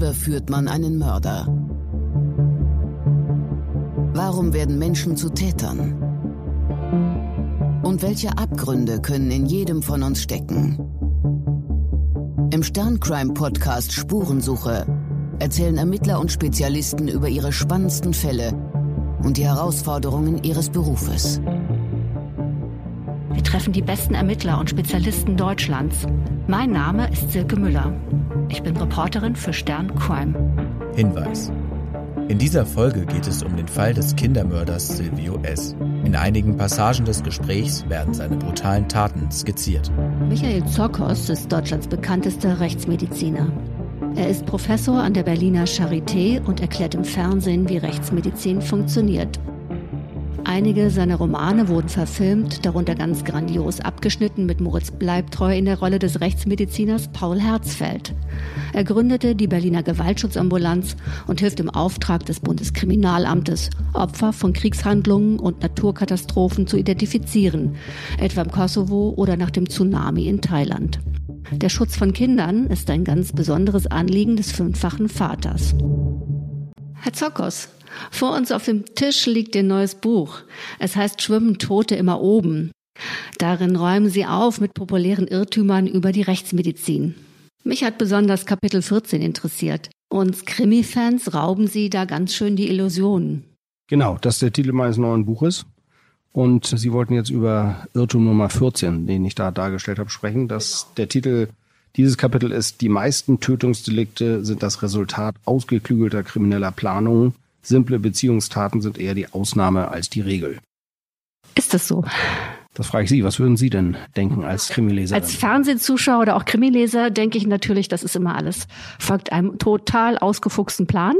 überführt man einen Mörder? Warum werden Menschen zu Tätern? Und welche Abgründe können in jedem von uns stecken? Im Sterncrime-Podcast Spurensuche erzählen Ermittler und Spezialisten über ihre spannendsten Fälle und die Herausforderungen ihres Berufes. Wir treffen die besten Ermittler und Spezialisten Deutschlands. Mein Name ist Silke Müller. Ich bin Reporterin für Stern Crime. Hinweis. In dieser Folge geht es um den Fall des Kindermörders Silvio S. In einigen Passagen des Gesprächs werden seine brutalen Taten skizziert. Michael Zokos ist Deutschlands bekanntester Rechtsmediziner. Er ist Professor an der Berliner Charité und erklärt im Fernsehen, wie Rechtsmedizin funktioniert Einige seiner Romane wurden verfilmt, darunter ganz grandios abgeschnitten mit Moritz Bleibtreu in der Rolle des Rechtsmediziners Paul Herzfeld. Er gründete die Berliner Gewaltschutzambulanz und hilft im Auftrag des Bundeskriminalamtes, Opfer von Kriegshandlungen und Naturkatastrophen zu identifizieren, etwa im Kosovo oder nach dem Tsunami in Thailand. Der Schutz von Kindern ist ein ganz besonderes Anliegen des fünffachen Vaters. Herr Zokos, vor uns auf dem Tisch liegt Ihr neues Buch. Es heißt Schwimmen Tote immer oben. Darin räumen Sie auf mit populären Irrtümern über die Rechtsmedizin. Mich hat besonders Kapitel 14 interessiert. Uns Krimi-Fans rauben Sie da ganz schön die Illusionen. Genau, das ist der Titel meines neuen Buches. Und Sie wollten jetzt über Irrtum Nummer 14, den ich da dargestellt habe, sprechen. Das, der Titel dieses Kapitel ist, die meisten Tötungsdelikte sind das Resultat ausgeklügelter krimineller Planungen Simple Beziehungstaten sind eher die Ausnahme als die Regel. Ist das so? Das frage ich Sie. Was würden Sie denn denken als Krimileser? Als Fernsehzuschauer oder auch Krimileser denke ich natürlich, das ist immer alles. Folgt einem total ausgefuchsten Plan.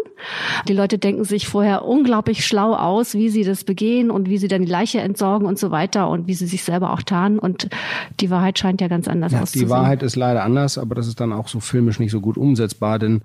Die Leute denken sich vorher unglaublich schlau aus, wie sie das begehen und wie sie dann die Leiche entsorgen und so weiter und wie sie sich selber auch tarnen. Und die Wahrheit scheint ja ganz anders ja, auszusehen. Die Wahrheit ist leider anders, aber das ist dann auch so filmisch nicht so gut umsetzbar, denn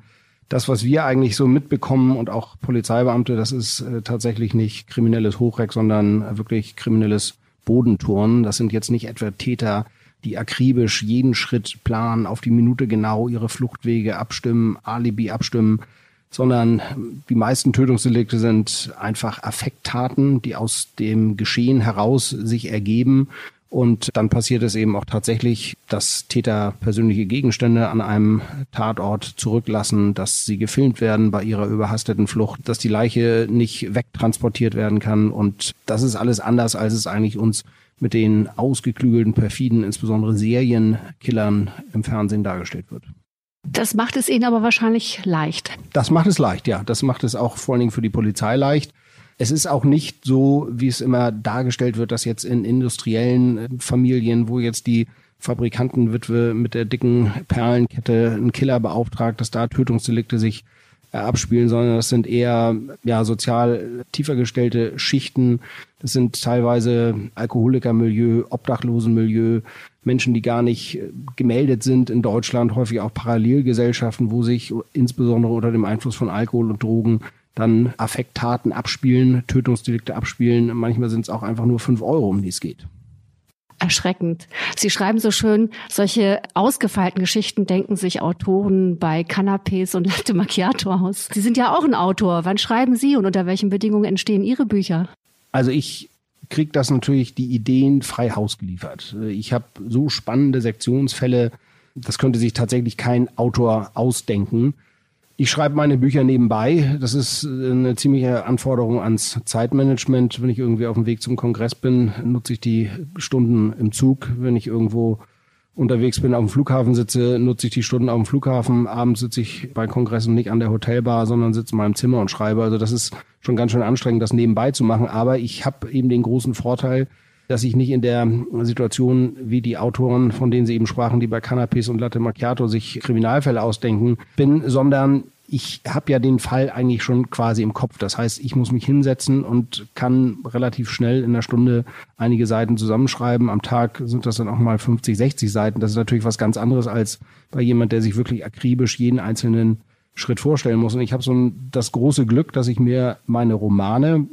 das, was wir eigentlich so mitbekommen und auch Polizeibeamte, das ist äh, tatsächlich nicht kriminelles Hochreck, sondern wirklich kriminelles Bodenturnen. Das sind jetzt nicht etwa Täter, die akribisch jeden Schritt planen, auf die Minute genau ihre Fluchtwege abstimmen, Alibi abstimmen, sondern die meisten Tötungsdelikte sind einfach Affekttaten, die aus dem Geschehen heraus sich ergeben und dann passiert es eben auch tatsächlich, dass Täter persönliche Gegenstände an einem Tatort zurücklassen, dass sie gefilmt werden bei ihrer überhasteten Flucht, dass die Leiche nicht wegtransportiert werden kann. Und das ist alles anders, als es eigentlich uns mit den ausgeklügelten, perfiden, insbesondere Serienkillern im Fernsehen dargestellt wird. Das macht es Ihnen aber wahrscheinlich leicht. Das macht es leicht, ja. Das macht es auch vor allen Dingen für die Polizei leicht. Es ist auch nicht so, wie es immer dargestellt wird, dass jetzt in industriellen äh, Familien, wo jetzt die Fabrikantenwitwe mit der dicken Perlenkette einen Killer beauftragt, dass da Tötungsdelikte sich äh, abspielen, sondern das sind eher ja sozial tiefer gestellte Schichten. Das sind teilweise Alkoholikermilieu, Obdachlosenmilieu, Menschen, die gar nicht äh, gemeldet sind in Deutschland, häufig auch Parallelgesellschaften, wo sich insbesondere unter dem Einfluss von Alkohol und Drogen dann Affekttaten abspielen, Tötungsdelikte abspielen. Manchmal sind es auch einfach nur fünf Euro, um die es geht. Erschreckend. Sie schreiben so schön, solche ausgefeilten Geschichten denken sich Autoren bei Canapés und Latte Macchiato aus. Sie sind ja auch ein Autor. Wann schreiben Sie und unter welchen Bedingungen entstehen Ihre Bücher? Also ich kriege das natürlich die Ideen frei Haus geliefert. Ich habe so spannende Sektionsfälle, das könnte sich tatsächlich kein Autor ausdenken. Ich schreibe meine Bücher nebenbei. Das ist eine ziemliche Anforderung ans Zeitmanagement. Wenn ich irgendwie auf dem Weg zum Kongress bin, nutze ich die Stunden im Zug. Wenn ich irgendwo unterwegs bin, auf dem Flughafen sitze, nutze ich die Stunden auf dem Flughafen. Abends sitze ich bei Kongressen nicht an der Hotelbar, sondern sitze in meinem Zimmer und schreibe. Also das ist schon ganz schön anstrengend, das nebenbei zu machen. Aber ich habe eben den großen Vorteil, dass ich nicht in der Situation wie die Autoren, von denen Sie eben sprachen, die bei Cannabis und Latte Macchiato sich Kriminalfälle ausdenken, bin, sondern ich habe ja den Fall eigentlich schon quasi im Kopf. Das heißt, ich muss mich hinsetzen und kann relativ schnell in einer Stunde einige Seiten zusammenschreiben. Am Tag sind das dann auch mal 50, 60 Seiten. Das ist natürlich was ganz anderes als bei jemand, der sich wirklich akribisch jeden einzelnen Schritt vorstellen muss. Und ich habe so ein, das große Glück, dass ich mir meine Romane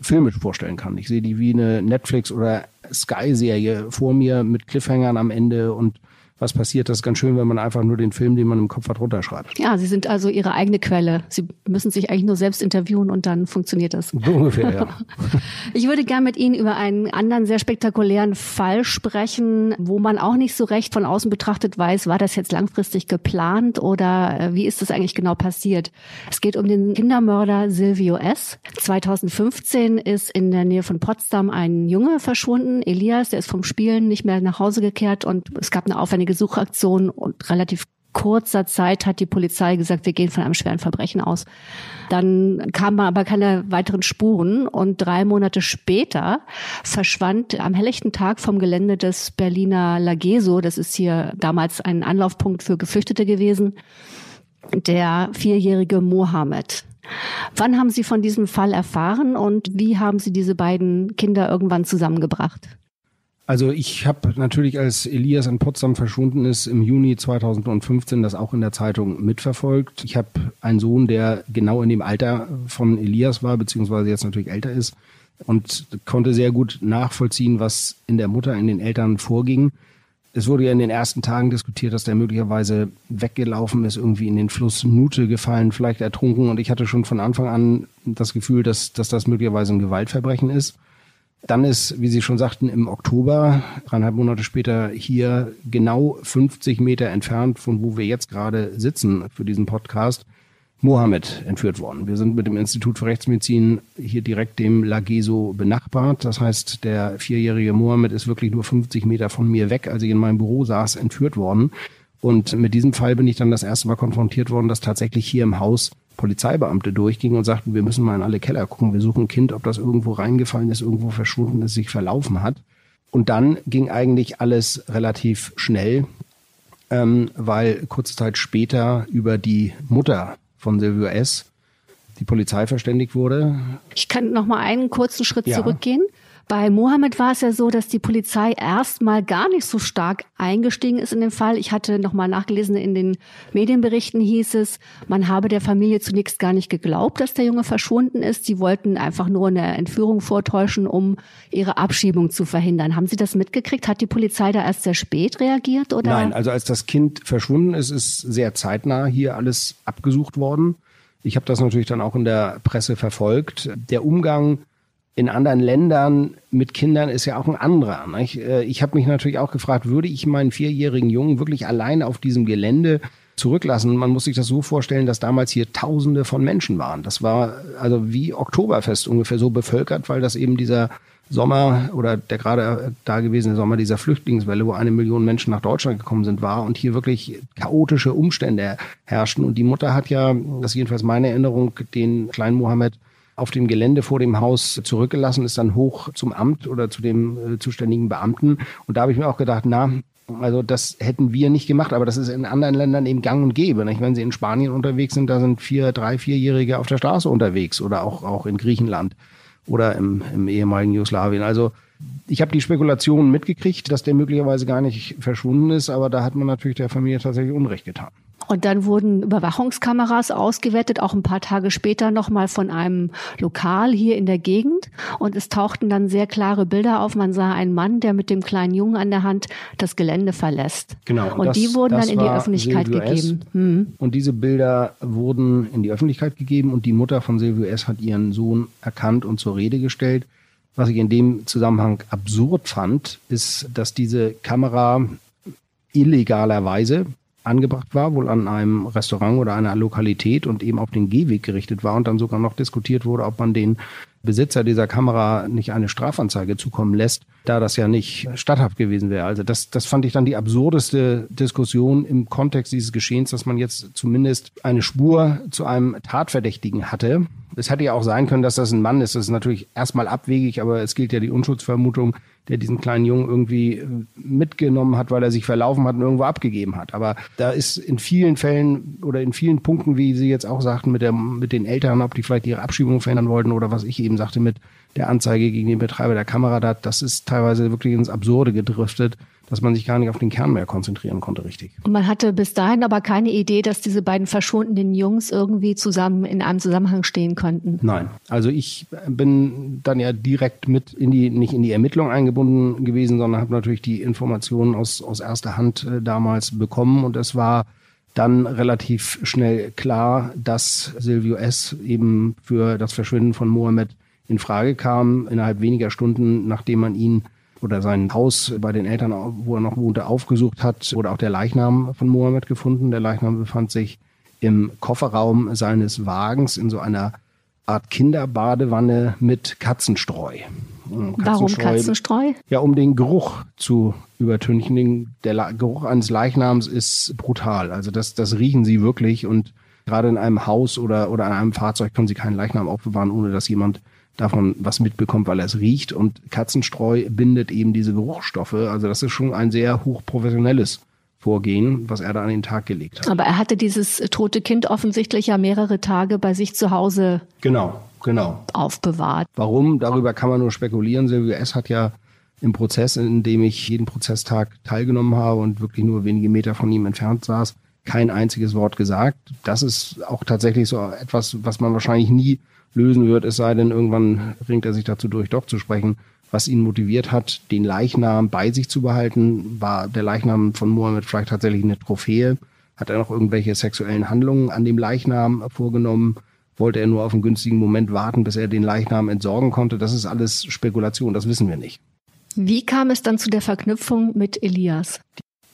filmisch vorstellen kann. Ich sehe die wie eine Netflix- oder Sky-Serie vor mir mit Cliffhangern am Ende und was passiert. Das ist ganz schön, wenn man einfach nur den Film, den man im Kopf hat, runterschreibt. Ja, Sie sind also Ihre eigene Quelle. Sie müssen sich eigentlich nur selbst interviewen und dann funktioniert das. So ungefähr, ja. Ich würde gern mit Ihnen über einen anderen sehr spektakulären Fall sprechen, wo man auch nicht so recht von außen betrachtet weiß, war das jetzt langfristig geplant oder äh, wie ist das eigentlich genau passiert? Es geht um den Kindermörder Silvio S. 2015 ist in der Nähe von Potsdam ein Junge verschwunden, Elias, der ist vom Spielen nicht mehr nach Hause gekehrt und es gab eine aufwendige Suchaktion und relativ kurzer Zeit hat die Polizei gesagt, wir gehen von einem schweren Verbrechen aus. Dann kamen aber keine weiteren Spuren und drei Monate später verschwand am helllichten Tag vom Gelände des Berliner Lageso, das ist hier damals ein Anlaufpunkt für Geflüchtete gewesen, der vierjährige Mohammed. Wann haben Sie von diesem Fall erfahren und wie haben Sie diese beiden Kinder irgendwann zusammengebracht? Also ich habe natürlich, als Elias in Potsdam verschwunden ist, im Juni 2015 das auch in der Zeitung mitverfolgt. Ich habe einen Sohn, der genau in dem Alter von Elias war, beziehungsweise jetzt natürlich älter ist und konnte sehr gut nachvollziehen, was in der Mutter, in den Eltern vorging. Es wurde ja in den ersten Tagen diskutiert, dass der möglicherweise weggelaufen ist, irgendwie in den Fluss Nute gefallen, vielleicht ertrunken. Und ich hatte schon von Anfang an das Gefühl, dass, dass das möglicherweise ein Gewaltverbrechen ist. Dann ist, wie Sie schon sagten, im Oktober, dreieinhalb Monate später, hier genau 50 Meter entfernt von wo wir jetzt gerade sitzen für diesen Podcast, Mohammed entführt worden. Wir sind mit dem Institut für Rechtsmedizin hier direkt dem Lageso benachbart. Das heißt, der vierjährige Mohammed ist wirklich nur 50 Meter von mir weg, als ich in meinem Büro saß, entführt worden. Und mit diesem Fall bin ich dann das erste Mal konfrontiert worden, dass tatsächlich hier im Haus Polizeibeamte durchgingen und sagten, wir müssen mal in alle Keller gucken, wir suchen ein Kind, ob das irgendwo reingefallen ist, irgendwo verschwunden ist, sich verlaufen hat. Und dann ging eigentlich alles relativ schnell, ähm, weil kurze Zeit später über die Mutter von Silvio S. die Polizei verständigt wurde. Ich kann noch mal einen kurzen Schritt ja. zurückgehen. Bei Mohammed war es ja so, dass die Polizei erstmal gar nicht so stark eingestiegen ist in den Fall. Ich hatte nochmal nachgelesen, in den Medienberichten hieß es, man habe der Familie zunächst gar nicht geglaubt, dass der Junge verschwunden ist. Sie wollten einfach nur eine Entführung vortäuschen, um ihre Abschiebung zu verhindern. Haben Sie das mitgekriegt? Hat die Polizei da erst sehr spät reagiert? Oder? Nein, also als das Kind verschwunden ist, ist sehr zeitnah hier alles abgesucht worden. Ich habe das natürlich dann auch in der Presse verfolgt. Der Umgang in anderen Ländern mit Kindern ist ja auch ein anderer. Nicht? Äh, ich habe mich natürlich auch gefragt, würde ich meinen vierjährigen Jungen wirklich allein auf diesem Gelände zurücklassen? Man muss sich das so vorstellen, dass damals hier Tausende von Menschen waren. Das war also wie Oktoberfest ungefähr so bevölkert, weil das eben dieser Sommer oder der gerade da gewesene Sommer dieser Flüchtlingswelle, wo eine Million Menschen nach Deutschland gekommen sind, war und hier wirklich chaotische Umstände herrschten. Und die Mutter hat ja, das ist jedenfalls meine Erinnerung, den kleinen Mohammed auf dem Gelände vor dem Haus zurückgelassen, ist dann hoch zum Amt oder zu dem äh, zuständigen Beamten. Und da habe ich mir auch gedacht, na, also das hätten wir nicht gemacht, aber das ist in anderen Ländern eben gang und gäbe. Nicht? Wenn Sie in Spanien unterwegs sind, da sind vier, drei, vierjährige auf der Straße unterwegs oder auch, auch in Griechenland oder im, im ehemaligen Jugoslawien. Also ich habe die Spekulationen mitgekriegt, dass der möglicherweise gar nicht verschwunden ist, aber da hat man natürlich der Familie tatsächlich Unrecht getan. Und dann wurden Überwachungskameras ausgewertet, auch ein paar Tage später nochmal von einem Lokal hier in der Gegend. Und es tauchten dann sehr klare Bilder auf. Man sah einen Mann, der mit dem kleinen Jungen an der Hand das Gelände verlässt. Genau. Und, und die wurden dann in die Öffentlichkeit Silvio gegeben. Hm. Und diese Bilder wurden in die Öffentlichkeit gegeben und die Mutter von Silvio S. hat ihren Sohn erkannt und zur Rede gestellt. Was ich in dem Zusammenhang absurd fand, ist, dass diese Kamera illegalerweise angebracht war, wohl an einem Restaurant oder einer Lokalität und eben auf den Gehweg gerichtet war und dann sogar noch diskutiert wurde, ob man den Besitzer dieser Kamera nicht eine Strafanzeige zukommen lässt, da das ja nicht statthaft gewesen wäre. Also das, das fand ich dann die absurdeste Diskussion im Kontext dieses Geschehens, dass man jetzt zumindest eine Spur zu einem Tatverdächtigen hatte. Es hätte ja auch sein können, dass das ein Mann ist. Das ist natürlich erstmal abwegig, aber es gilt ja die Unschutzvermutung der diesen kleinen Jungen irgendwie äh, mitgenommen hat, weil er sich verlaufen hat und irgendwo abgegeben hat. Aber da ist in vielen Fällen oder in vielen Punkten, wie Sie jetzt auch sagten, mit, der, mit den Eltern, ob die vielleicht ihre Abschiebung verändern wollten oder was ich eben sagte mit der Anzeige gegen den Betreiber der Kamera, das ist teilweise wirklich ins Absurde gedriftet. dass man sich gar nicht auf den Kern mehr konzentrieren konnte, richtig. Und man hatte bis dahin aber keine Idee, dass diese beiden verschwundenen Jungs irgendwie zusammen in einem Zusammenhang stehen könnten. Nein, also ich bin dann ja direkt mit in die, nicht in die Ermittlung eingebunden gewesen, sondern habe natürlich die Informationen aus, aus erster Hand äh, damals bekommen und es war dann relativ schnell klar, dass Silvio S. eben für das Verschwinden von Mohammed in Frage kam. Innerhalb weniger Stunden, nachdem man ihn oder sein Haus bei den Eltern, wo er noch wohnte, aufgesucht hat, wurde auch der Leichnam von Mohammed gefunden. Der Leichnam befand sich im Kofferraum seines Wagens in so einer Art Kinderbadewanne mit Katzenstreu. Katzenstreu. Warum Katzenstreu? Ja, um den Geruch zu übertünchen. Der Geruch eines Leichnams ist brutal. Also das, das riechen sie wirklich und gerade in einem Haus oder, oder in einem Fahrzeug können sie keinen Leichnam aufbewahren, ohne dass jemand davon was mitbekommt, weil er es riecht. Und Katzenstreu bindet eben diese Geruchsstoffe. Also das ist schon ein sehr hochprofessionelles Vorgehen, was er da an den Tag gelegt hat. Aber er hatte dieses tote Kind offensichtlich ja mehrere Tage bei sich zu Hause genau, genau. aufbewahrt. Warum? Darüber kann man nur spekulieren. Silvio S. hat ja im Prozess, in dem ich jeden Prozesstag teilgenommen habe und wirklich nur wenige Meter von ihm entfernt saß, kein einziges Wort gesagt. Das ist auch tatsächlich so etwas, was man wahrscheinlich nie lösen wird, es sei denn, irgendwann ringt er sich dazu durch, doch zu sprechen. Was ihn motiviert hat, den Leichnam bei sich zu behalten, war der Leichnam von Mohammed vielleicht tatsächlich eine Trophäe? Hat er noch irgendwelche sexuellen Handlungen an dem Leichnam vorgenommen? Wollte er nur auf einen günstigen Moment warten, bis er den Leichnam entsorgen konnte? Das ist alles Spekulation, das wissen wir nicht. Wie kam es dann zu der Verknüpfung mit Elias?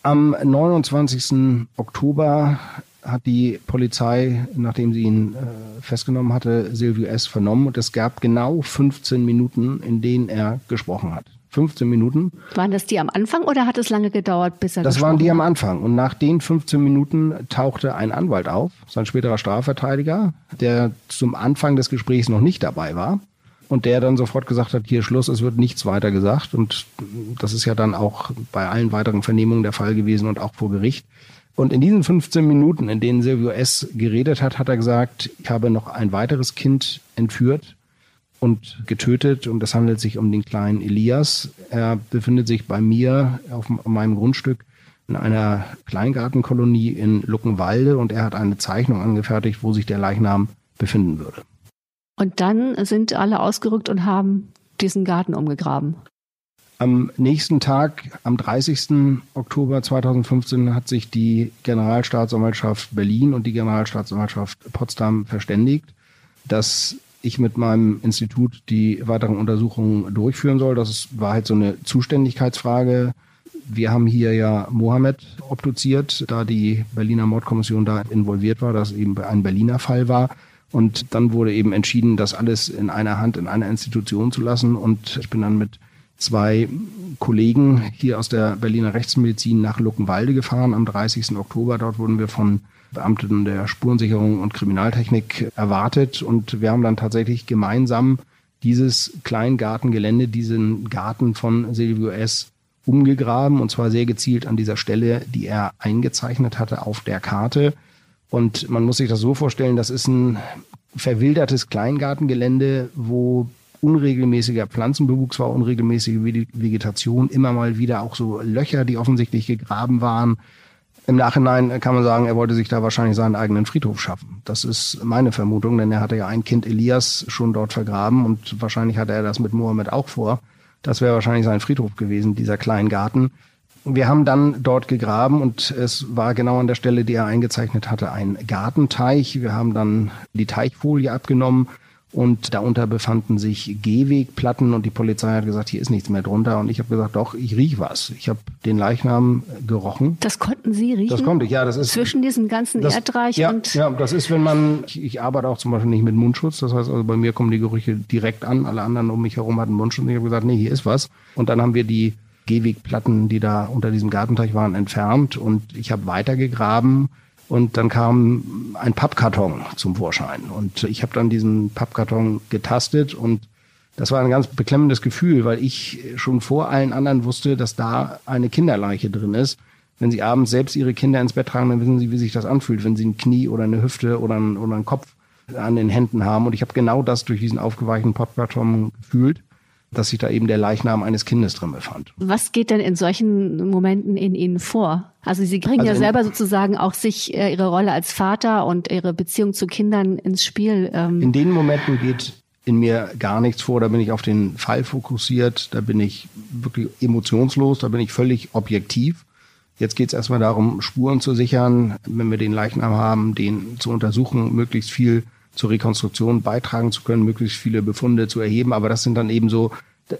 Am 29. Oktober hat die Polizei, nachdem sie ihn äh, festgenommen hatte, Silvio S. vernommen und es gab genau 15 Minuten, in denen er gesprochen hat. 15 Minuten. Waren das die am Anfang oder hat es lange gedauert, bis er Das waren die am Anfang. Und nach den 15 Minuten tauchte ein Anwalt auf, sein späterer Strafverteidiger, der zum Anfang des Gesprächs noch nicht dabei war. Und der dann sofort gesagt hat, hier Schluss, es wird nichts weiter gesagt. Und das ist ja dann auch bei allen weiteren Vernehmungen der Fall gewesen und auch vor Gericht. Und in diesen 15 Minuten, in denen Silvio S. geredet hat, hat er gesagt, ich habe noch ein weiteres Kind entführt und getötet und es handelt sich um den kleinen Elias. Er befindet sich bei mir auf meinem Grundstück in einer Kleingartenkolonie in Luckenwalde und er hat eine Zeichnung angefertigt, wo sich der Leichnam befinden würde. Und dann sind alle ausgerückt und haben diesen Garten umgegraben. Am nächsten Tag, am 30. Oktober 2015, hat sich die Generalstaatsanwaltschaft Berlin und die Generalstaatsanwaltschaft Potsdam verständigt, dass ich mit meinem Institut die weiteren Untersuchungen durchführen soll. Das war halt so eine Zuständigkeitsfrage. Wir haben hier ja Mohammed obduziert, da die Berliner Mordkommission da involviert war, dass eben ein Berliner Fall war. Und dann wurde eben entschieden, das alles in einer Hand, in einer Institution zu lassen. Und ich bin dann mit zwei Kollegen hier aus der Berliner Rechtsmedizin nach Luckenwalde gefahren am 30. Oktober. Dort wurden wir von Beamten der Spurensicherung und Kriminaltechnik erwartet und wir haben dann tatsächlich gemeinsam dieses Kleingartengelände, diesen Garten von Silvio S. umgegraben und zwar sehr gezielt an dieser Stelle, die er eingezeichnet hatte auf der Karte. Und man muss sich das so vorstellen, das ist ein verwildertes Kleingartengelände, wo unregelmäßiger Pflanzenbewuchs war, unregelmäßige Vegetation, immer mal wieder auch so Löcher, die offensichtlich gegraben waren. Im Nachhinein kann man sagen, er wollte sich da wahrscheinlich seinen eigenen Friedhof schaffen. Das ist meine Vermutung, denn er hatte ja ein Kind Elias schon dort vergraben und wahrscheinlich hatte er das mit Mohammed auch vor. Das wäre wahrscheinlich sein Friedhof gewesen, dieser Kleingarten. Wir haben dann dort gegraben und es war genau an der Stelle, die er eingezeichnet hatte, ein Gartenteich. Wir haben dann die Teichfolie abgenommen und darunter befanden sich Gehwegplatten und die Polizei hat gesagt, hier ist nichts mehr drunter. Und ich habe gesagt, doch, ich riech was. Ich habe den Leichnam gerochen. Das konnten Sie riechen? Das konnte ich, ja. Das ist zwischen diesem ganzen das, Erdreich ja, und ja, das ist, wenn man ich, ich arbeite auch zum Beispiel nicht mit Mundschutz. Das heißt also bei mir kommen die Gerüche direkt an. Alle anderen um mich herum hatten Mundschutz. Und ich habe gesagt, nee, hier ist was. Und dann haben wir die Gehwegplatten, die da unter diesem Gartenteich waren, entfernt und ich habe weitergegraben und dann kam ein Pappkarton zum Vorschein. Und ich habe dann diesen Pappkarton getastet und das war ein ganz beklemmendes Gefühl, weil ich schon vor allen anderen wusste, dass da eine Kinderleiche drin ist. Wenn Sie abends selbst Ihre Kinder ins Bett tragen, dann wissen Sie, wie sich das anfühlt, wenn Sie ein Knie oder eine Hüfte oder einen, oder einen Kopf an den Händen haben. Und ich habe genau das durch diesen aufgeweichten Pappkarton gefühlt. Dass sich da eben der Leichnam eines Kindes drin befand. Was geht denn in solchen Momenten in Ihnen vor? Also Sie bringen also ja selber sozusagen auch sich äh, Ihre Rolle als Vater und Ihre Beziehung zu Kindern ins Spiel. Ähm. In den Momenten geht in mir gar nichts vor, da bin ich auf den Fall fokussiert, da bin ich wirklich emotionslos, da bin ich völlig objektiv. Jetzt geht es erstmal darum, Spuren zu sichern, wenn wir den Leichnam haben, den zu untersuchen, möglichst viel zur Rekonstruktion beitragen zu können, möglichst viele Befunde zu erheben. Aber das sind dann eben so,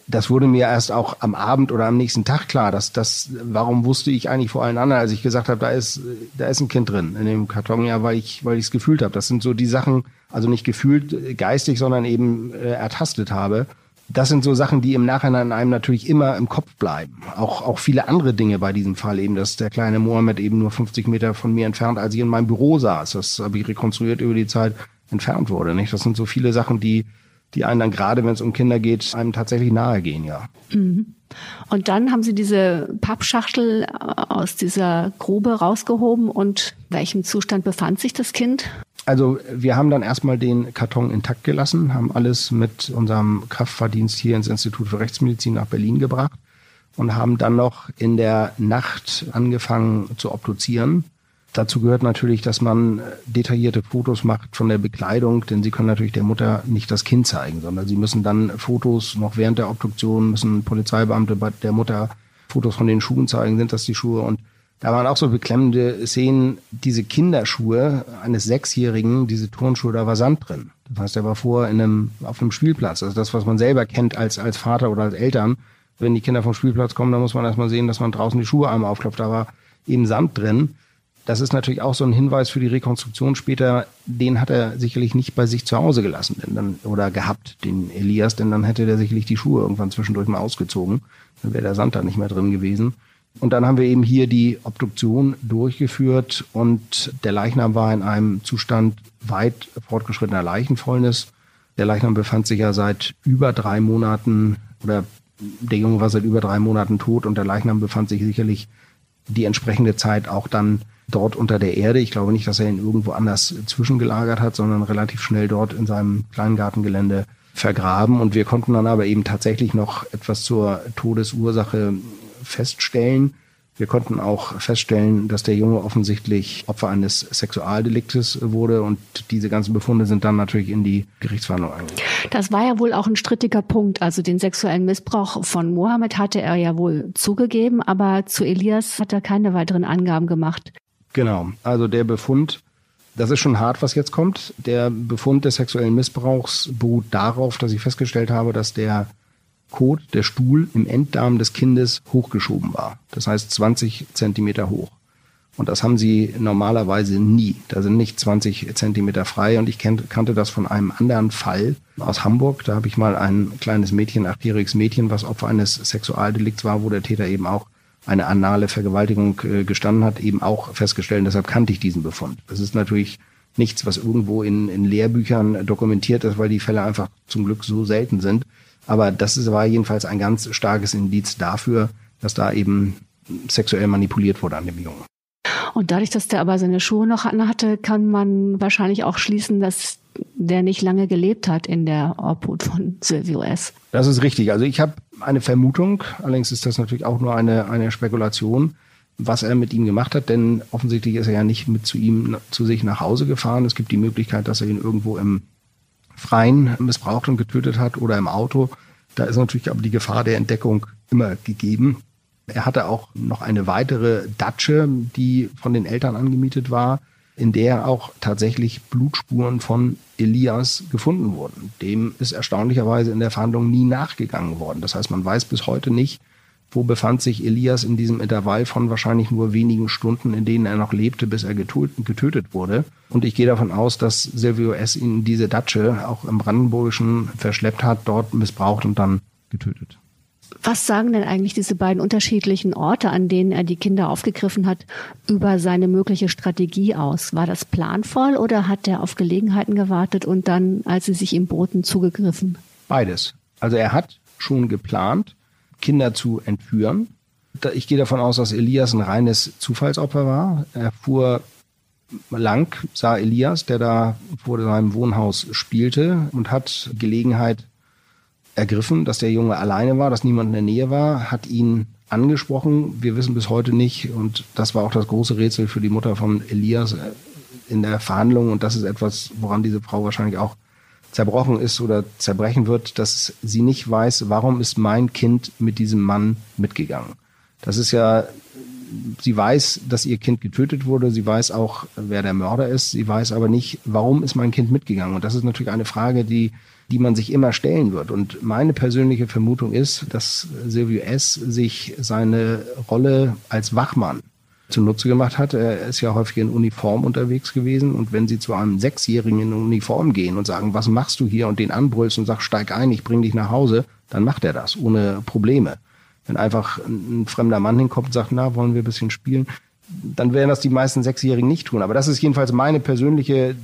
das wurde mir erst auch am Abend oder am nächsten Tag klar, dass das, warum wusste ich eigentlich vor allen anderen, als ich gesagt habe, da ist, da ist ein Kind drin in dem Karton, ja, weil ich, weil ich es gefühlt habe. Das sind so die Sachen, also nicht gefühlt geistig, sondern eben äh, ertastet habe. Das sind so Sachen, die im Nachhinein einem natürlich immer im Kopf bleiben. Auch, auch viele andere Dinge bei diesem Fall eben, dass der kleine Mohammed eben nur 50 Meter von mir entfernt, als ich in meinem Büro saß. Das habe ich rekonstruiert über die Zeit, entfernt wurde. Nicht? Das sind so viele Sachen, die, die einen dann gerade, wenn es um Kinder geht, einem tatsächlich nahe gehen, ja. Mhm. Und dann haben Sie diese Pappschachtel äh, aus dieser Grube rausgehoben und welchem Zustand befand sich das Kind? Also wir haben dann erstmal den Karton intakt gelassen, haben alles mit unserem Kraftfahrdienst hier ins Institut für Rechtsmedizin nach Berlin gebracht und haben dann noch in der Nacht angefangen zu obduzieren. Dazu gehört natürlich, dass man äh, detaillierte Fotos macht von der Bekleidung, denn sie können natürlich der Mutter nicht das Kind zeigen, sondern sie müssen dann Fotos noch während der Obduktion, müssen Polizeibeamte bei der Mutter Fotos von den Schuhen zeigen, sind das die Schuhe und da waren auch so beklemmende Szenen, diese Kinderschuhe eines Sechsjährigen, diese Turnschuhe, da war Sand drin. Das heißt, er war vorher in einem, auf einem Spielplatz. Also das, was man selber kennt als, als Vater oder als Eltern. Wenn die Kinder vom Spielplatz kommen, dann muss man erstmal sehen, dass man draußen die Schuhe einmal aufklopft. Da war eben Sand drin das ist natürlich auch so ein Hinweis für die Rekonstruktion später. Den hat er sicherlich nicht bei sich zu Hause gelassen denn dann, oder gehabt, den Elias, denn dann hätte der sicherlich die Schuhe irgendwann zwischendurch mal ausgezogen. Dann wäre der Sand da nicht mehr drin gewesen. Und dann haben wir eben hier die Obduktion durchgeführt und der Leichnam war in einem Zustand weit fortgeschrittener Leichenfäulnis. Der Leichnam befand sich ja seit über drei Monaten oder der Junge war seit über drei Monaten tot und der Leichnam befand sich sicherlich die entsprechende Zeit auch dann dort unter der Erde. Ich glaube nicht, dass er ihn irgendwo anders zwischengelagert hat, sondern relativ schnell dort in seinem Kleingartengelände vergraben. Und wir konnten dann aber eben tatsächlich noch etwas zur Todesursache feststellen. Wir konnten auch feststellen, dass der Junge offensichtlich Opfer eines Sexualdeliktes wurde und diese ganzen Befunde sind dann natürlich in die Gerichtsverhandlung eingegangen. Das war ja wohl auch ein strittiger Punkt. Also den sexuellen Missbrauch von Mohammed hatte er ja wohl zugegeben, aber zu Elias hat er keine weiteren Angaben gemacht. Genau, also der Befund, das ist schon hart, was jetzt kommt. Der Befund des sexuellen Missbrauchs beruht darauf, dass ich festgestellt habe, dass der Kot, der Stuhl im Enddarm des Kindes hochgeschoben war. Das heißt 20 Zentimeter hoch. Und das haben sie normalerweise nie. Da sind nicht 20 Zentimeter frei. Und ich kannte das von einem anderen Fall aus Hamburg. Da habe ich mal ein kleines Mädchen, achtjähriges Mädchen, was Opfer eines Sexualdelikts war, wo der Täter eben auch eine anale Vergewaltigung äh, gestanden hat, eben auch festgestellt. Deshalb kannte ich diesen Befund. Das ist natürlich nichts, was irgendwo in, in Lehrbüchern dokumentiert ist, weil die Fälle einfach zum Glück so selten sind. Aber das war jedenfalls ein ganz starkes Indiz dafür, dass da eben sexuell manipuliert wurde an dem Jungen. Und dadurch, dass der aber seine Schuhe noch hatte, kann man wahrscheinlich auch schließen, dass der nicht lange gelebt hat in der Obhut von Silvio S. Das ist richtig. Also ich habe eine Vermutung, allerdings ist das natürlich auch nur eine, eine Spekulation, was er mit ihm gemacht hat, denn offensichtlich ist er ja nicht mit zu ihm, zu sich nach Hause gefahren. Es gibt die Möglichkeit, dass er ihn irgendwo im Freien missbraucht und getötet hat oder im Auto. Da ist natürlich aber die Gefahr der Entdeckung immer gegeben. Er hatte auch noch eine weitere Datsche, die von den Eltern angemietet war, in der auch tatsächlich Blutspuren von Elias gefunden wurden. Dem ist erstaunlicherweise in der Verhandlung nie nachgegangen worden. Das heißt, man weiß bis heute nicht, wo befand sich Elias in diesem Intervall von wahrscheinlich nur wenigen Stunden, in denen er noch lebte, bis er getötet wurde. Und ich gehe davon aus, dass Silvio S. ihn diese Datsche auch im Brandenburgischen verschleppt hat, dort missbraucht und dann getötet. Was sagen denn eigentlich diese beiden unterschiedlichen Orte, an denen er die Kinder aufgegriffen hat, über seine mögliche Strategie aus? War das planvoll oder hat er auf Gelegenheiten gewartet und dann, als sie sich ihm boten, zugegriffen? Beides. Also er hat schon geplant, Kinder zu entführen. Ich gehe davon aus, dass Elias ein reines Zufallsopfer war. Er fuhr lang, sah Elias, der da vor seinem Wohnhaus spielte und hat Gelegenheit ergriffen, dass der Junge alleine war, dass niemand in der Nähe war, hat ihn angesprochen. Wir wissen bis heute nicht, und das war auch das große Rätsel für die Mutter von Elias äh, in der Verhandlung, und das ist etwas, woran diese Frau wahrscheinlich auch zerbrochen ist oder zerbrechen wird, dass sie nicht weiß, warum ist mein Kind mit diesem Mann mitgegangen. Das ist ja, sie weiß, dass ihr Kind getötet wurde, sie weiß auch, wer der Mörder ist, sie weiß aber nicht, warum ist mein Kind mitgegangen. Und das ist natürlich eine Frage, die die man sich immer stellen wird. Und meine persönliche Vermutung ist, dass Silvio S. sich seine Rolle als Wachmann zunutze gemacht hat. Er ist ja häufig in Uniform unterwegs gewesen. Und wenn Sie zu einem Sechsjährigen in Uniform gehen und sagen, was machst du hier und den anbrüllst und sagst, steig ein, ich bring dich nach Hause, dann macht er das ohne Probleme. Wenn einfach ein fremder Mann hinkommt und sagt, na, wollen wir ein bisschen spielen, dann werden das die meisten Sechsjährigen nicht tun. Aber das ist jedenfalls meine persönliche,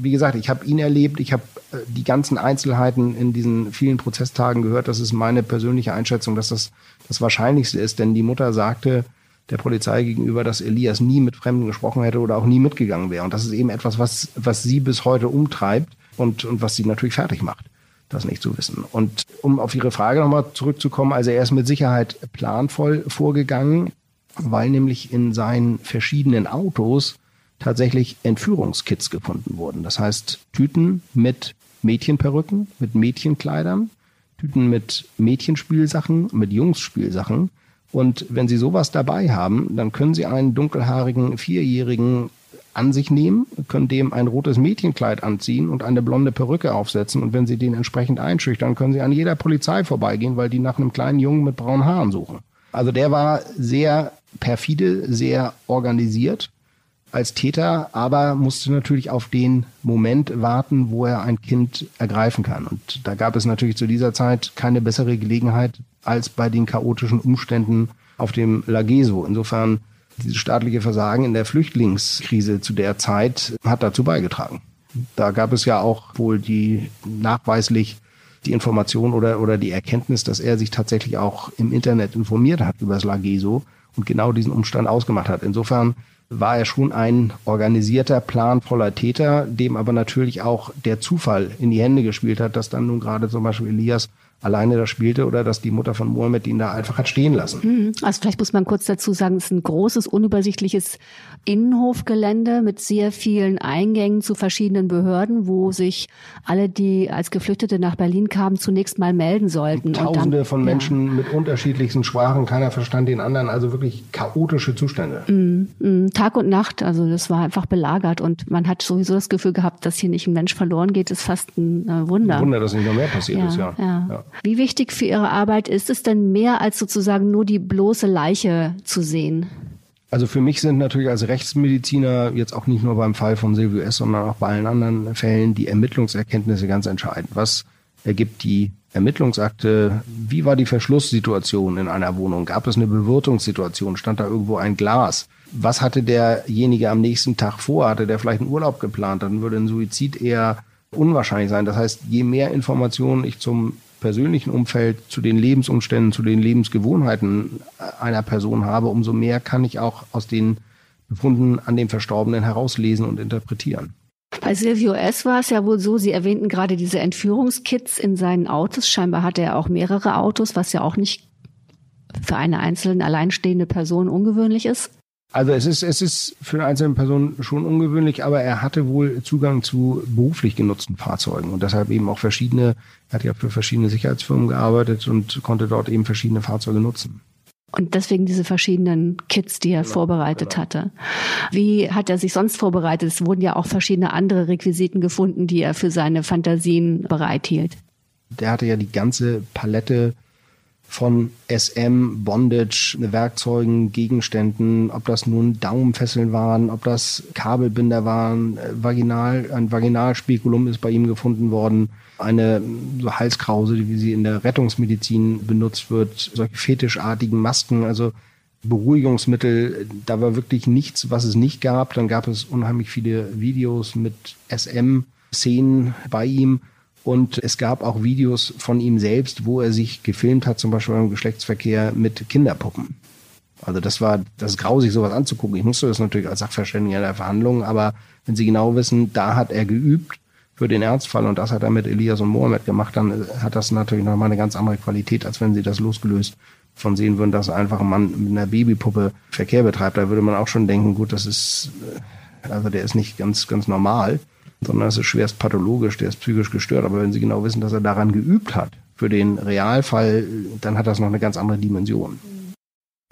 wie gesagt, ich habe ihn erlebt, ich habe äh, die ganzen Einzelheiten in diesen vielen Prozesstagen gehört. Das ist meine persönliche Einschätzung, dass das das Wahrscheinlichste ist. Denn die Mutter sagte der Polizei gegenüber, dass Elias nie mit Fremden gesprochen hätte oder auch nie mitgegangen wäre. Und das ist eben etwas, was, was sie bis heute umtreibt und, und was sie natürlich fertig macht das nicht zu wissen. Und um auf Ihre Frage nochmal zurückzukommen, also er ist mit Sicherheit planvoll vorgegangen weil nämlich in seinen verschiedenen Autos tatsächlich Entführungskits gefunden wurden. Das heißt Tüten mit Mädchenperücken, mit Mädchenkleidern, Tüten mit Mädchenspielsachen, mit Jungsspielsachen. Und wenn Sie sowas dabei haben, dann können Sie einen dunkelhaarigen Vierjährigen an sich nehmen, können dem ein rotes Mädchenkleid anziehen und eine blonde Perücke aufsetzen. Und wenn Sie den entsprechend einschüchtern, können Sie an jeder Polizei vorbeigehen, weil die nach einem kleinen Jungen mit braunen Haaren suchen. Also der war sehr perfide, sehr organisiert als Täter, aber musste natürlich auf den Moment warten, wo er ein Kind ergreifen kann. Und da gab es natürlich zu dieser Zeit keine bessere Gelegenheit als bei den chaotischen Umständen auf dem Lageso. Insofern dieses staatliche Versagen in der Flüchtlingskrise zu der Zeit hat dazu beigetragen. Da gab es ja auch wohl die nachweislich die Information oder, oder die Erkenntnis, dass er sich tatsächlich auch im Internet informiert hat über das Lageso und genau diesen Umstand ausgemacht hat. Insofern war er schon ein organisierter, planvoller Täter, dem aber natürlich auch der Zufall in die Hände gespielt hat, dass dann nun gerade zum Beispiel Elias alleine da spielte oder dass die Mutter von Mohammed ihn da einfach hat stehen lassen. Mhm. Also vielleicht muss man kurz dazu sagen, es ist ein großes, unübersichtliches Innenhofgelände mit sehr vielen Eingängen zu verschiedenen Behörden, wo sich alle, die als Geflüchtete nach Berlin kamen, zunächst mal melden sollten. Tausende dann, von Menschen ja. mit unterschiedlichsten Sprachen, keiner verstand den anderen, also wirklich chaotische Zustände. Mm, mm, Tag und Nacht, also das war einfach belagert und man hat sowieso das Gefühl gehabt, dass hier nicht ein Mensch verloren geht, ist fast ein äh, Wunder. Ein Wunder, dass nicht noch mehr passiert ja, ist, ja. ja. ja. Wie wichtig für Ihre Arbeit ist es denn mehr als sozusagen nur die bloße Leiche zu sehen? Also für mich sind natürlich als Rechtsmediziner jetzt auch nicht nur beim Fall von Silvio S., sondern auch bei allen anderen Fällen die Ermittlungserkenntnisse ganz entscheidend. Was ergibt die Ermittlungsakte? Wie war die Verschlusssituation in einer Wohnung? Gab es eine Bewirtungssituation? Stand da irgendwo ein Glas? Was hatte derjenige am nächsten Tag vor? Hatte der vielleicht einen Urlaub geplant? Dann würde ein Suizid eher unwahrscheinlich sein. Das heißt, je mehr Informationen ich zum persönlichen Umfeld, zu den Lebensumständen, zu den Lebensgewohnheiten einer Person habe, umso mehr kann ich auch aus den Befunden an dem Verstorbenen herauslesen und interpretieren. Bei Silvio S. war es ja wohl so, Sie erwähnten gerade diese Entführungskits in seinen Autos. Scheinbar hatte er auch mehrere Autos, was ja auch nicht für eine einzelne alleinstehende Person ungewöhnlich ist. Also es ist, es ist für eine einzelne Person schon ungewöhnlich, aber er hatte wohl Zugang zu beruflich genutzten Fahrzeugen und deshalb eben auch verschiedene, er hat ja für verschiedene Sicherheitsfirmen gearbeitet und konnte dort eben verschiedene Fahrzeuge nutzen. Und deswegen diese verschiedenen Kits, die er genau, vorbereitet genau. hatte. Wie hat er sich sonst vorbereitet? Es wurden ja auch verschiedene andere Requisiten gefunden, die er für seine Fantasien bereithielt. Der hatte ja die ganze Palette von SM, Bondage, Werkzeugen, Gegenständen, ob das nun Daumenfesseln waren, ob das Kabelbinder waren, äh, Vaginal, ein Vaginalspekulum ist bei ihm gefunden worden, eine so Halskrause, wie sie in der Rettungsmedizin benutzt wird, solche fetischartigen Masken, also Beruhigungsmittel, da war wirklich nichts, was es nicht gab. Dann gab es unheimlich viele Videos mit SM-Szenen bei ihm. Und es gab auch Videos von ihm selbst, wo er sich gefilmt hat, zum Beispiel beim Geschlechtsverkehr mit Kinderpuppen. Also das war, das ist grausig, sowas anzugucken. Ich musste das natürlich als Sachverständiger der Verhandlungen, aber wenn Sie genau wissen, da hat er geübt, für den Ernstfall und das hat er mit Elias und Mohammed gemacht, dann hat das natürlich nochmal eine ganz andere Qualität, als wenn sie das losgelöst von sehen würden, dass einfach ein Mann mit einer Babypuppe Verkehr betreibt. Da würde man auch schon denken, gut, das ist, äh, also der ist nicht ganz, ganz normal, sondern das ist schwerst pathologisch, der ist psychisch gestört. Aber wenn Sie genau wissen, dass er daran geübt hat, für den Realfall, dann hat das noch eine ganz andere Dimension.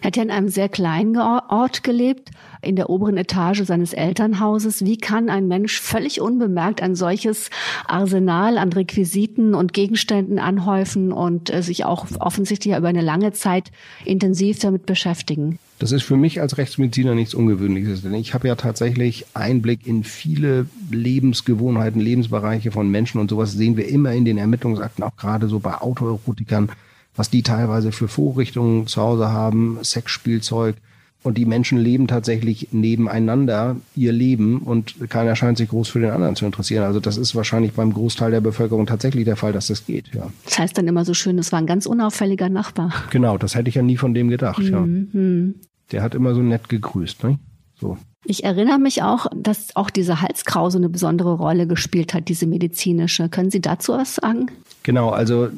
Er hat ja in einem sehr kleinen Ort gelebt, in der oberen Etage seines Elternhauses. Wie kann ein Mensch völlig unbemerkt ein solches Arsenal an Requisiten und Gegenständen anhäufen und äh, sich auch offensichtlich über eine lange Zeit intensiv damit beschäftigen? Das ist für mich als Rechtsmediziner nichts Ungewöhnliches, denn ich habe ja tatsächlich Einblick in viele Lebensgewohnheiten, Lebensbereiche von Menschen und sowas sehen wir immer in den Ermittlungsakten, auch gerade so bei Autoerotikern was die teilweise für Vorrichtungen zu Hause haben, Sexspielzeug. Und die Menschen leben tatsächlich nebeneinander ihr Leben und keiner scheint sich groß für den anderen zu interessieren. Also das ist wahrscheinlich beim Großteil der Bevölkerung tatsächlich der Fall, dass das geht, ja. Das heißt dann immer so schön, es war ein ganz unauffälliger Nachbar. Genau, das hätte ich ja nie von dem gedacht, mhm. ja. Der hat immer so nett gegrüßt, ne? So. Ich erinnere mich auch, dass auch diese Halskrause eine besondere Rolle gespielt hat, diese medizinische. Können Sie dazu was sagen? Genau, also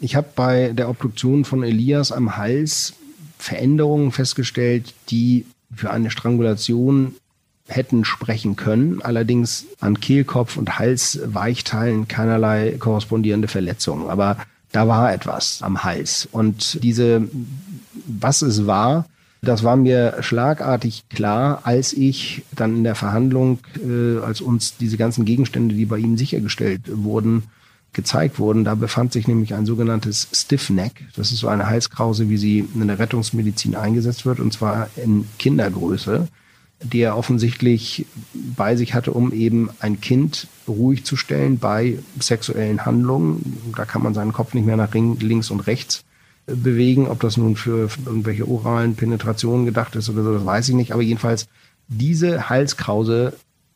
ich habe bei der Obduktion von Elias am Hals Veränderungen festgestellt, die für eine Strangulation hätten sprechen können, allerdings an Kehlkopf und Halsweichteilen keinerlei korrespondierende Verletzungen. Aber da war etwas am Hals. Und diese, was es war, das war mir schlagartig klar, als ich dann in der Verhandlung, äh, als uns diese ganzen Gegenstände, die bei ihm sichergestellt wurden, gezeigt wurden. Da befand sich nämlich ein sogenanntes Stiff Neck. Das ist so eine Halskrause, wie sie in der Rettungsmedizin eingesetzt wird, und zwar in Kindergröße, die er offensichtlich bei sich hatte, um eben ein Kind ruhig zu stellen bei sexuellen Handlungen. Da kann man seinen Kopf nicht mehr nach links und rechts bewegen. Ob das nun für irgendwelche oralen Penetrationen gedacht ist oder so, das weiß ich nicht. Aber jedenfalls, diese Halskrause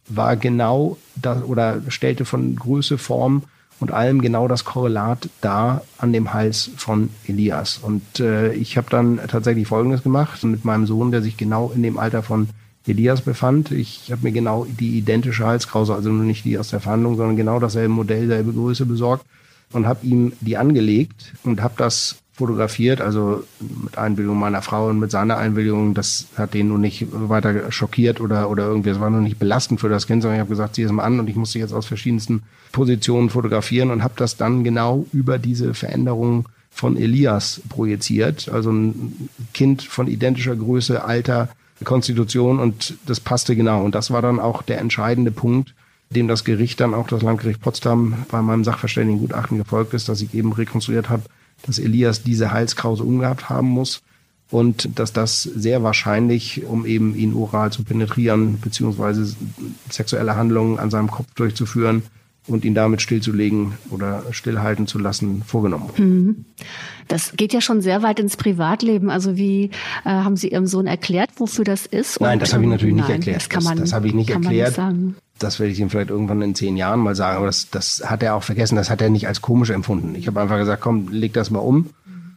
war genau das oder stellte von Größe, Form und allem genau das Korrelat da an dem Hals von Elias. Und äh, ich habe dann tatsächlich Folgendes gemacht mit meinem Sohn, der sich genau in dem Alter von Elias befand. Ich habe mir genau die identische Halskrause, also nur nicht die aus der Verhandlung, sondern genau dasselbe Modell, selbe Größe besorgt und habe ihm die angelegt und habe das fotografiert, also mit Einwilligung meiner Frau und mit seiner Einwilligung. Das hat den nun nicht weiter schockiert oder, oder irgendwie, es war noch nicht belastend für das Kind, sondern ich habe gesagt, zieh es mal an und ich musste jetzt aus verschiedensten Positionen fotografieren und habe das dann genau über diese Veränderungen von Elias projiziert. Also ein Kind von identischer Größe, Alter, Konstitution und das passte genau. Und das war dann auch der entscheidende Punkt, dem das Gericht dann auch das Landgericht Potsdam bei meinem Sachverständigengutachten gefolgt ist, dass ich eben rekonstruiert habe, dass Elias diese Halskrause umgehabt haben muss und dass das sehr wahrscheinlich, um eben ihn oral zu penetrieren, beziehungsweise sexuelle Handlungen an seinem Kopf durchzuführen, und ihn damit stillzulegen oder stillhalten zu lassen, vorgenommen. Mhm. Das geht ja schon sehr weit ins Privatleben. Also wie äh, haben Sie Ihrem Sohn erklärt, wofür das ist? Nein, das habe ich natürlich nicht erklärt. Das, kann man, das, das habe ich nicht erklärt. Nicht sagen. Das werde ich ihm vielleicht irgendwann in zehn Jahren mal sagen. Aber das, das hat er auch vergessen. Das hat er nicht als komisch empfunden. Ich habe einfach gesagt, komm, leg das mal um.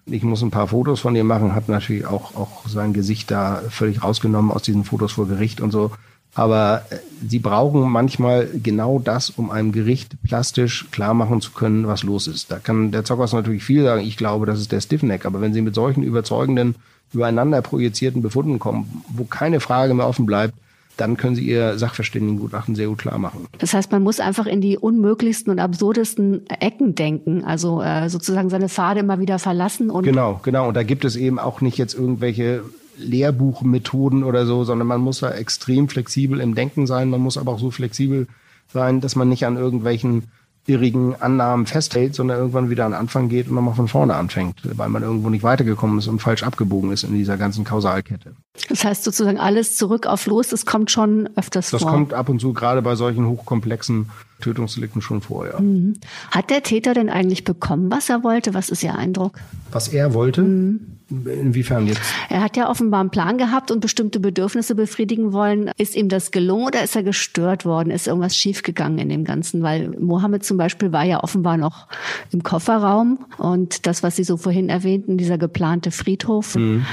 Ich muss ein paar Fotos von dir machen. Habe natürlich auch, auch sein Gesicht da völlig rausgenommen aus diesen Fotos vor Gericht und so. Aber äh, sie brauchen manchmal genau das, um einem Gericht plastisch klar machen zu können, was los ist. Da kann der Zockers natürlich viel sagen, ich glaube, das ist der Stiffneck. Aber wenn sie mit solchen überzeugenden, übereinander projizierten Befunden kommen, wo keine Frage mehr offen bleibt, dann können Sie Ihr Sachverständigengutachten sehr gut klar machen. Das heißt, man muss einfach in die unmöglichsten und absurdesten Ecken denken, also äh, sozusagen seine Pfade immer wieder verlassen. Und genau, genau. Und da gibt es eben auch nicht jetzt irgendwelche Lehrbuchmethoden oder so, sondern man muss da extrem flexibel im Denken sein. Man muss aber auch so flexibel sein, dass man nicht an irgendwelchen irrigen Annahmen festhält, sondern irgendwann wieder an Anfang geht und nochmal von vorne anfängt, weil man irgendwo nicht weitergekommen ist und falsch abgebogen ist in dieser ganzen Kausalkette. Das heißt sozusagen alles zurück auf los, das kommt schon öfters das vor. Das kommt ab und zu gerade bei solchen hochkomplexen Tötungsdelikten schon vor, ja. Mhm. Hat der Täter denn eigentlich bekommen, was er wollte? Was ist Ihr Eindruck? Was er wollte? Mhm. Inwiefern jetzt? Er hat ja offenbar einen Plan gehabt und bestimmte Bedürfnisse befriedigen wollen. Ist ihm das gelungen oder ist er gestört worden? Ist irgendwas schiefgegangen in dem Ganzen? Weil Mohammed zum Beispiel war ja offenbar noch im Kofferraum und das, was Sie so vorhin erwähnten, dieser geplante Friedhof, mhm.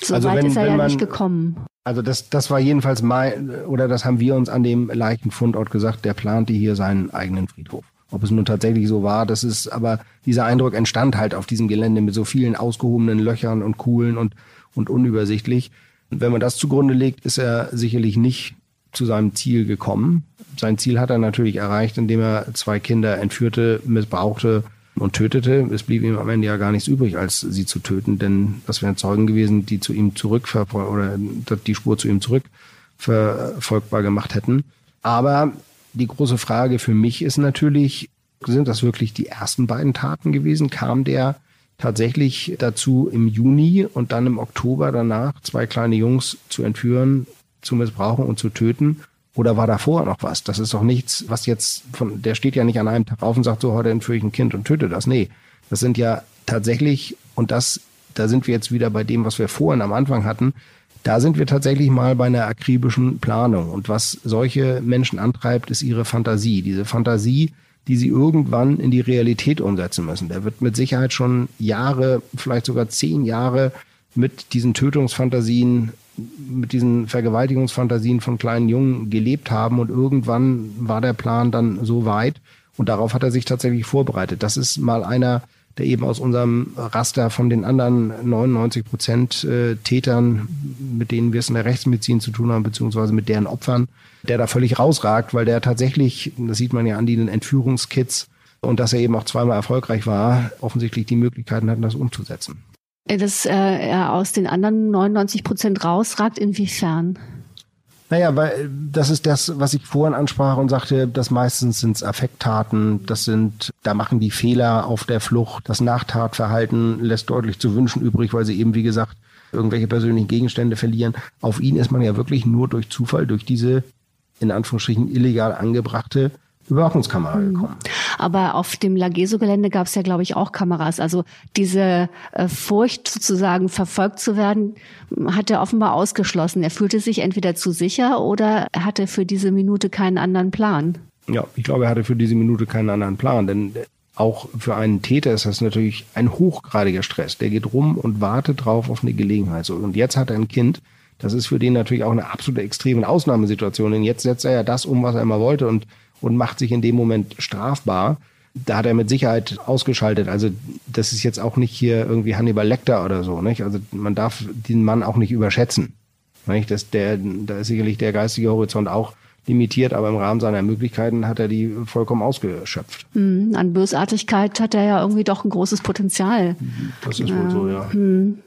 so also weit wenn, ist er ja man, nicht gekommen. Also das, das war jedenfalls mein, oder das haben wir uns an dem Leichenfundort gesagt, der plante hier seinen eigenen Friedhof. Ob es nun tatsächlich so war, das ist, aber dieser Eindruck entstand halt auf diesem Gelände mit so vielen ausgehobenen Löchern und Kuhlen und, und unübersichtlich. Und wenn man das zugrunde legt, ist er sicherlich nicht zu seinem Ziel gekommen. Sein Ziel hat er natürlich erreicht, indem er zwei Kinder entführte, missbrauchte und tötete. Es blieb ihm am Ende ja gar nichts übrig, als sie zu töten, denn das wären Zeugen gewesen, die zu ihm zurückverfolgt oder die Spur zu ihm zurückverfolgbar gemacht hätten. Aber die große Frage für mich ist natürlich, sind das wirklich die ersten beiden Taten gewesen? Kam der tatsächlich dazu im Juni und dann im Oktober danach zwei kleine Jungs zu entführen, zu missbrauchen und zu töten? Oder war davor noch was? Das ist doch nichts, was jetzt von, der steht ja nicht an einem Tag auf und sagt so, heute entführe ich ein Kind und töte das. Nee, das sind ja tatsächlich, und das, da sind wir jetzt wieder bei dem, was wir vorhin am Anfang hatten, da sind wir tatsächlich mal bei einer akribischen Planung. Und was solche Menschen antreibt, ist ihre Fantasie. Diese Fantasie, die sie irgendwann in die Realität umsetzen müssen. Der wird mit Sicherheit schon Jahre, vielleicht sogar zehn Jahre mit diesen Tötungsfantasien mit diesen Vergewaltigungsfantasien von kleinen Jungen gelebt haben und irgendwann war der Plan dann so weit und darauf hat er sich tatsächlich vorbereitet. Das ist mal einer, der eben aus unserem Raster von den anderen 99 Prozent äh, Tätern, mit denen wir es in der Rechtsmedizin zu tun haben, beziehungsweise mit deren Opfern, der da völlig rausragt, weil der tatsächlich, das sieht man ja an den Entführungskits, und dass er eben auch zweimal erfolgreich war, offensichtlich die Möglichkeiten hatten, das umzusetzen dass äh, er aus den anderen 99 Prozent rausragt, inwiefern? Naja, weil das ist das, was ich vorhin ansprach und sagte, das meistens sind Affekttaten, das sind, da machen die Fehler auf der Flucht, das Nachtatverhalten lässt deutlich zu wünschen übrig, weil sie eben, wie gesagt, irgendwelche persönlichen Gegenstände verlieren. Auf ihn ist man ja wirklich nur durch Zufall, durch diese in Anführungsstrichen illegal angebrachte Überwachungskamera mhm. gekommen. Aber auf dem Lageso-Gelände gab es ja, glaube ich, auch Kameras. Also diese äh, Furcht sozusagen verfolgt zu werden, hat er offenbar ausgeschlossen. Er fühlte sich entweder zu sicher oder er hatte für diese Minute keinen anderen Plan. Ja, ich glaube, er hatte für diese Minute keinen anderen Plan, denn auch für einen Täter ist das natürlich ein hochgradiger Stress. Der geht rum und wartet drauf auf eine Gelegenheit. Und jetzt hat er ein Kind. Das ist für den natürlich auch eine absolute extreme Ausnahmesituation. Denn jetzt setzt er ja das um, was er immer wollte und und macht sich in dem Moment strafbar. Da hat er mit Sicherheit ausgeschaltet. Also das ist jetzt auch nicht hier irgendwie Hannibal Lecter oder so. Nicht? Also man darf den Mann auch nicht überschätzen. Nicht? Das, der, da ist sicherlich der geistige Horizont auch limitiert, aber im Rahmen seiner Möglichkeiten hat er die vollkommen ausgeschöpft. Hm, an Bösartigkeit hat er ja irgendwie doch ein großes Potenzial. Das ist wohl so, ja. Hm.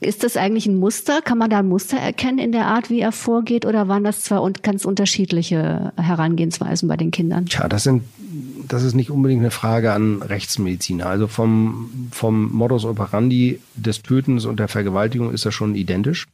Ist das eigentlich ein Muster? Kann man da ein Muster erkennen in der Art, wie er vorgeht? Oder waren das zwei ganz unterschiedliche Herangehensweisen bei den Kindern? Tja, das sind, das ist nicht unbedingt eine Frage an Rechtsmediziner. Also vom, vom Modus operandi des Tötens und der Vergewaltigung ist das schon identisch.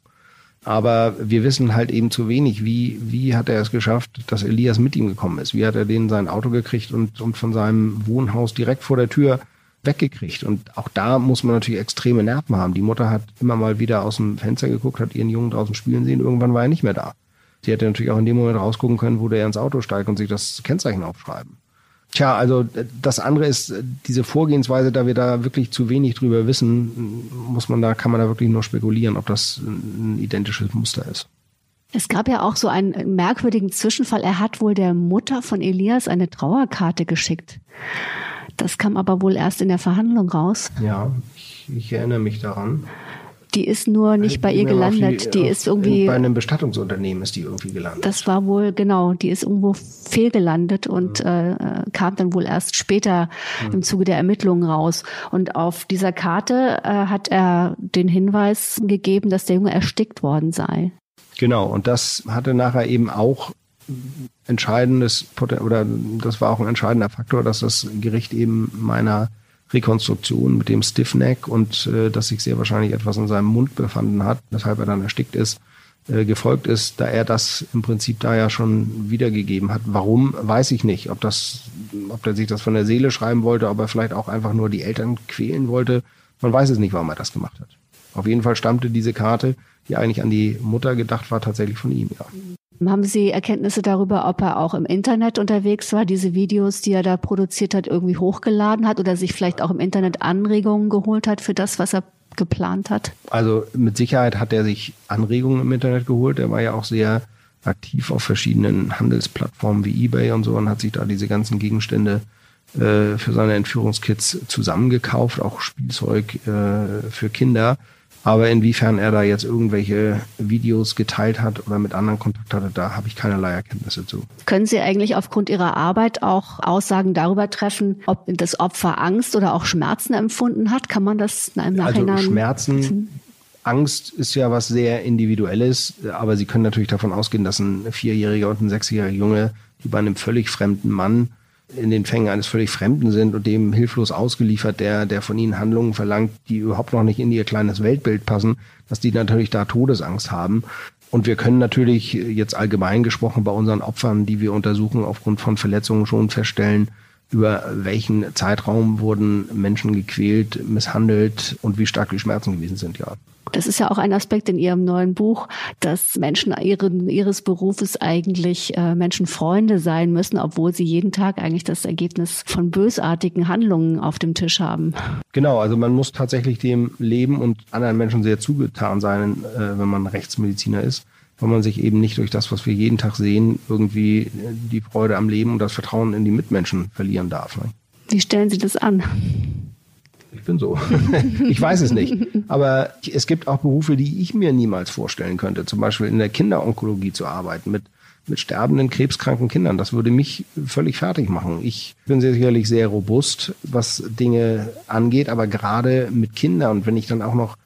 Aber wir wissen halt eben zu wenig, wie, wie hat er es geschafft, dass Elias mit ihm gekommen ist? Wie hat er den sein Auto gekriegt und, und von seinem Wohnhaus direkt vor der Tür weggekriegt. Und auch da muss man natürlich extreme Nerven haben. Die Mutter hat immer mal wieder aus dem Fenster geguckt, hat ihren Jungen draußen spielen sehen. Irgendwann war er nicht mehr da. Sie hätte natürlich auch in dem Moment rausgucken können, wo der ins Auto steigt und sich das Kennzeichen aufschreiben. Tja, also das andere ist diese Vorgehensweise, da wir da wirklich zu wenig drüber wissen, muss man da, kann man da wirklich nur spekulieren, ob das ein identisches Muster ist. Es gab ja auch so einen merkwürdigen Zwischenfall. Er hat wohl der Mutter von Elias eine Trauerkarte geschickt. Das kam aber wohl erst in der Verhandlung raus. Ja, ich, ich erinnere mich daran. Die ist nur nicht bei ihr gelandet. Die, die ist irgendwie. Bei einem Bestattungsunternehmen ist die irgendwie gelandet. Das war wohl, genau, die ist irgendwo fehlgelandet und mhm. äh, kam dann wohl erst später mhm. im Zuge der Ermittlungen raus. Und auf dieser Karte äh, hat er den Hinweis gegeben, dass der Junge erstickt worden sei. Genau, und das hatte nachher eben auch entscheidendes oder das war auch ein entscheidender Faktor, dass das Gericht eben meiner Rekonstruktion mit dem Stiffneck und äh, dass sich sehr wahrscheinlich etwas in seinem Mund befanden hat, weshalb er dann erstickt ist, äh, gefolgt ist, da er das im Prinzip da ja schon wiedergegeben hat. Warum, weiß ich nicht. Ob das, ob er sich das von der Seele schreiben wollte, ob er vielleicht auch einfach nur die Eltern quälen wollte. Man weiß es nicht, warum er das gemacht hat. Auf jeden Fall stammte diese Karte, die eigentlich an die Mutter gedacht war, tatsächlich von ihm, ja. Haben Sie Erkenntnisse darüber, ob er auch im Internet unterwegs war, diese Videos, die er da produziert hat, irgendwie hochgeladen hat oder sich vielleicht auch im Internet Anregungen geholt hat für das, was er geplant hat? Also mit Sicherheit hat er sich Anregungen im Internet geholt. Er war ja auch sehr aktiv auf verschiedenen Handelsplattformen wie eBay und so und hat sich da diese ganzen Gegenstände äh, für seine Entführungskits zusammengekauft, auch Spielzeug äh, für Kinder. Aber inwiefern er da jetzt irgendwelche Videos geteilt hat oder mit anderen Kontakt hatte, da habe ich keinerlei Erkenntnisse zu. Können Sie eigentlich aufgrund Ihrer Arbeit auch Aussagen darüber treffen, ob das Opfer Angst oder auch Schmerzen empfunden hat? Kann man das im also Nachhinein? Also Schmerzen, Angst ist ja was sehr Individuelles, aber Sie können natürlich davon ausgehen, dass ein Vierjähriger und ein Sechsjähriger Junge, bei einem völlig fremden Mann in den Fängen eines völlig Fremden sind und dem hilflos ausgeliefert, der, der von ihnen Handlungen verlangt, die überhaupt noch nicht in ihr kleines Weltbild passen, dass die natürlich da Todesangst haben. Und wir können natürlich jetzt allgemein gesprochen bei unseren Opfern, die wir untersuchen, aufgrund von Verletzungen schon feststellen, über welchen Zeitraum wurden Menschen gequält, misshandelt und wie stark die Schmerzen gewesen sind, ja. Das ist ja auch ein Aspekt in Ihrem neuen Buch, dass Menschen ihren, Ihres Berufes eigentlich äh, Menschenfreunde sein müssen, obwohl sie jeden Tag eigentlich das Ergebnis von bösartigen Handlungen auf dem Tisch haben. Genau, also man muss tatsächlich dem Leben und anderen Menschen sehr zugetan sein, äh, wenn man Rechtsmediziner ist weil man sich eben nicht durch das, was wir jeden Tag sehen, irgendwie äh, die Freude am Leben und das Vertrauen in die Mitmenschen verlieren darf. Ne? Wie stellen Sie das an? Ich bin so. ich weiß es nicht. Aber es gibt auch Berufe, die ich mir niemals vorstellen könnte. Zum Beispiel in der Kinderonkologie zu arbeiten mit, mit sterbenden, krebskranken Kindern. Das würde mich völlig fertig machen. Ich bin sicherlich sehr robust, was Dinge angeht, aber gerade mit Kindern und wenn ich dann auch noch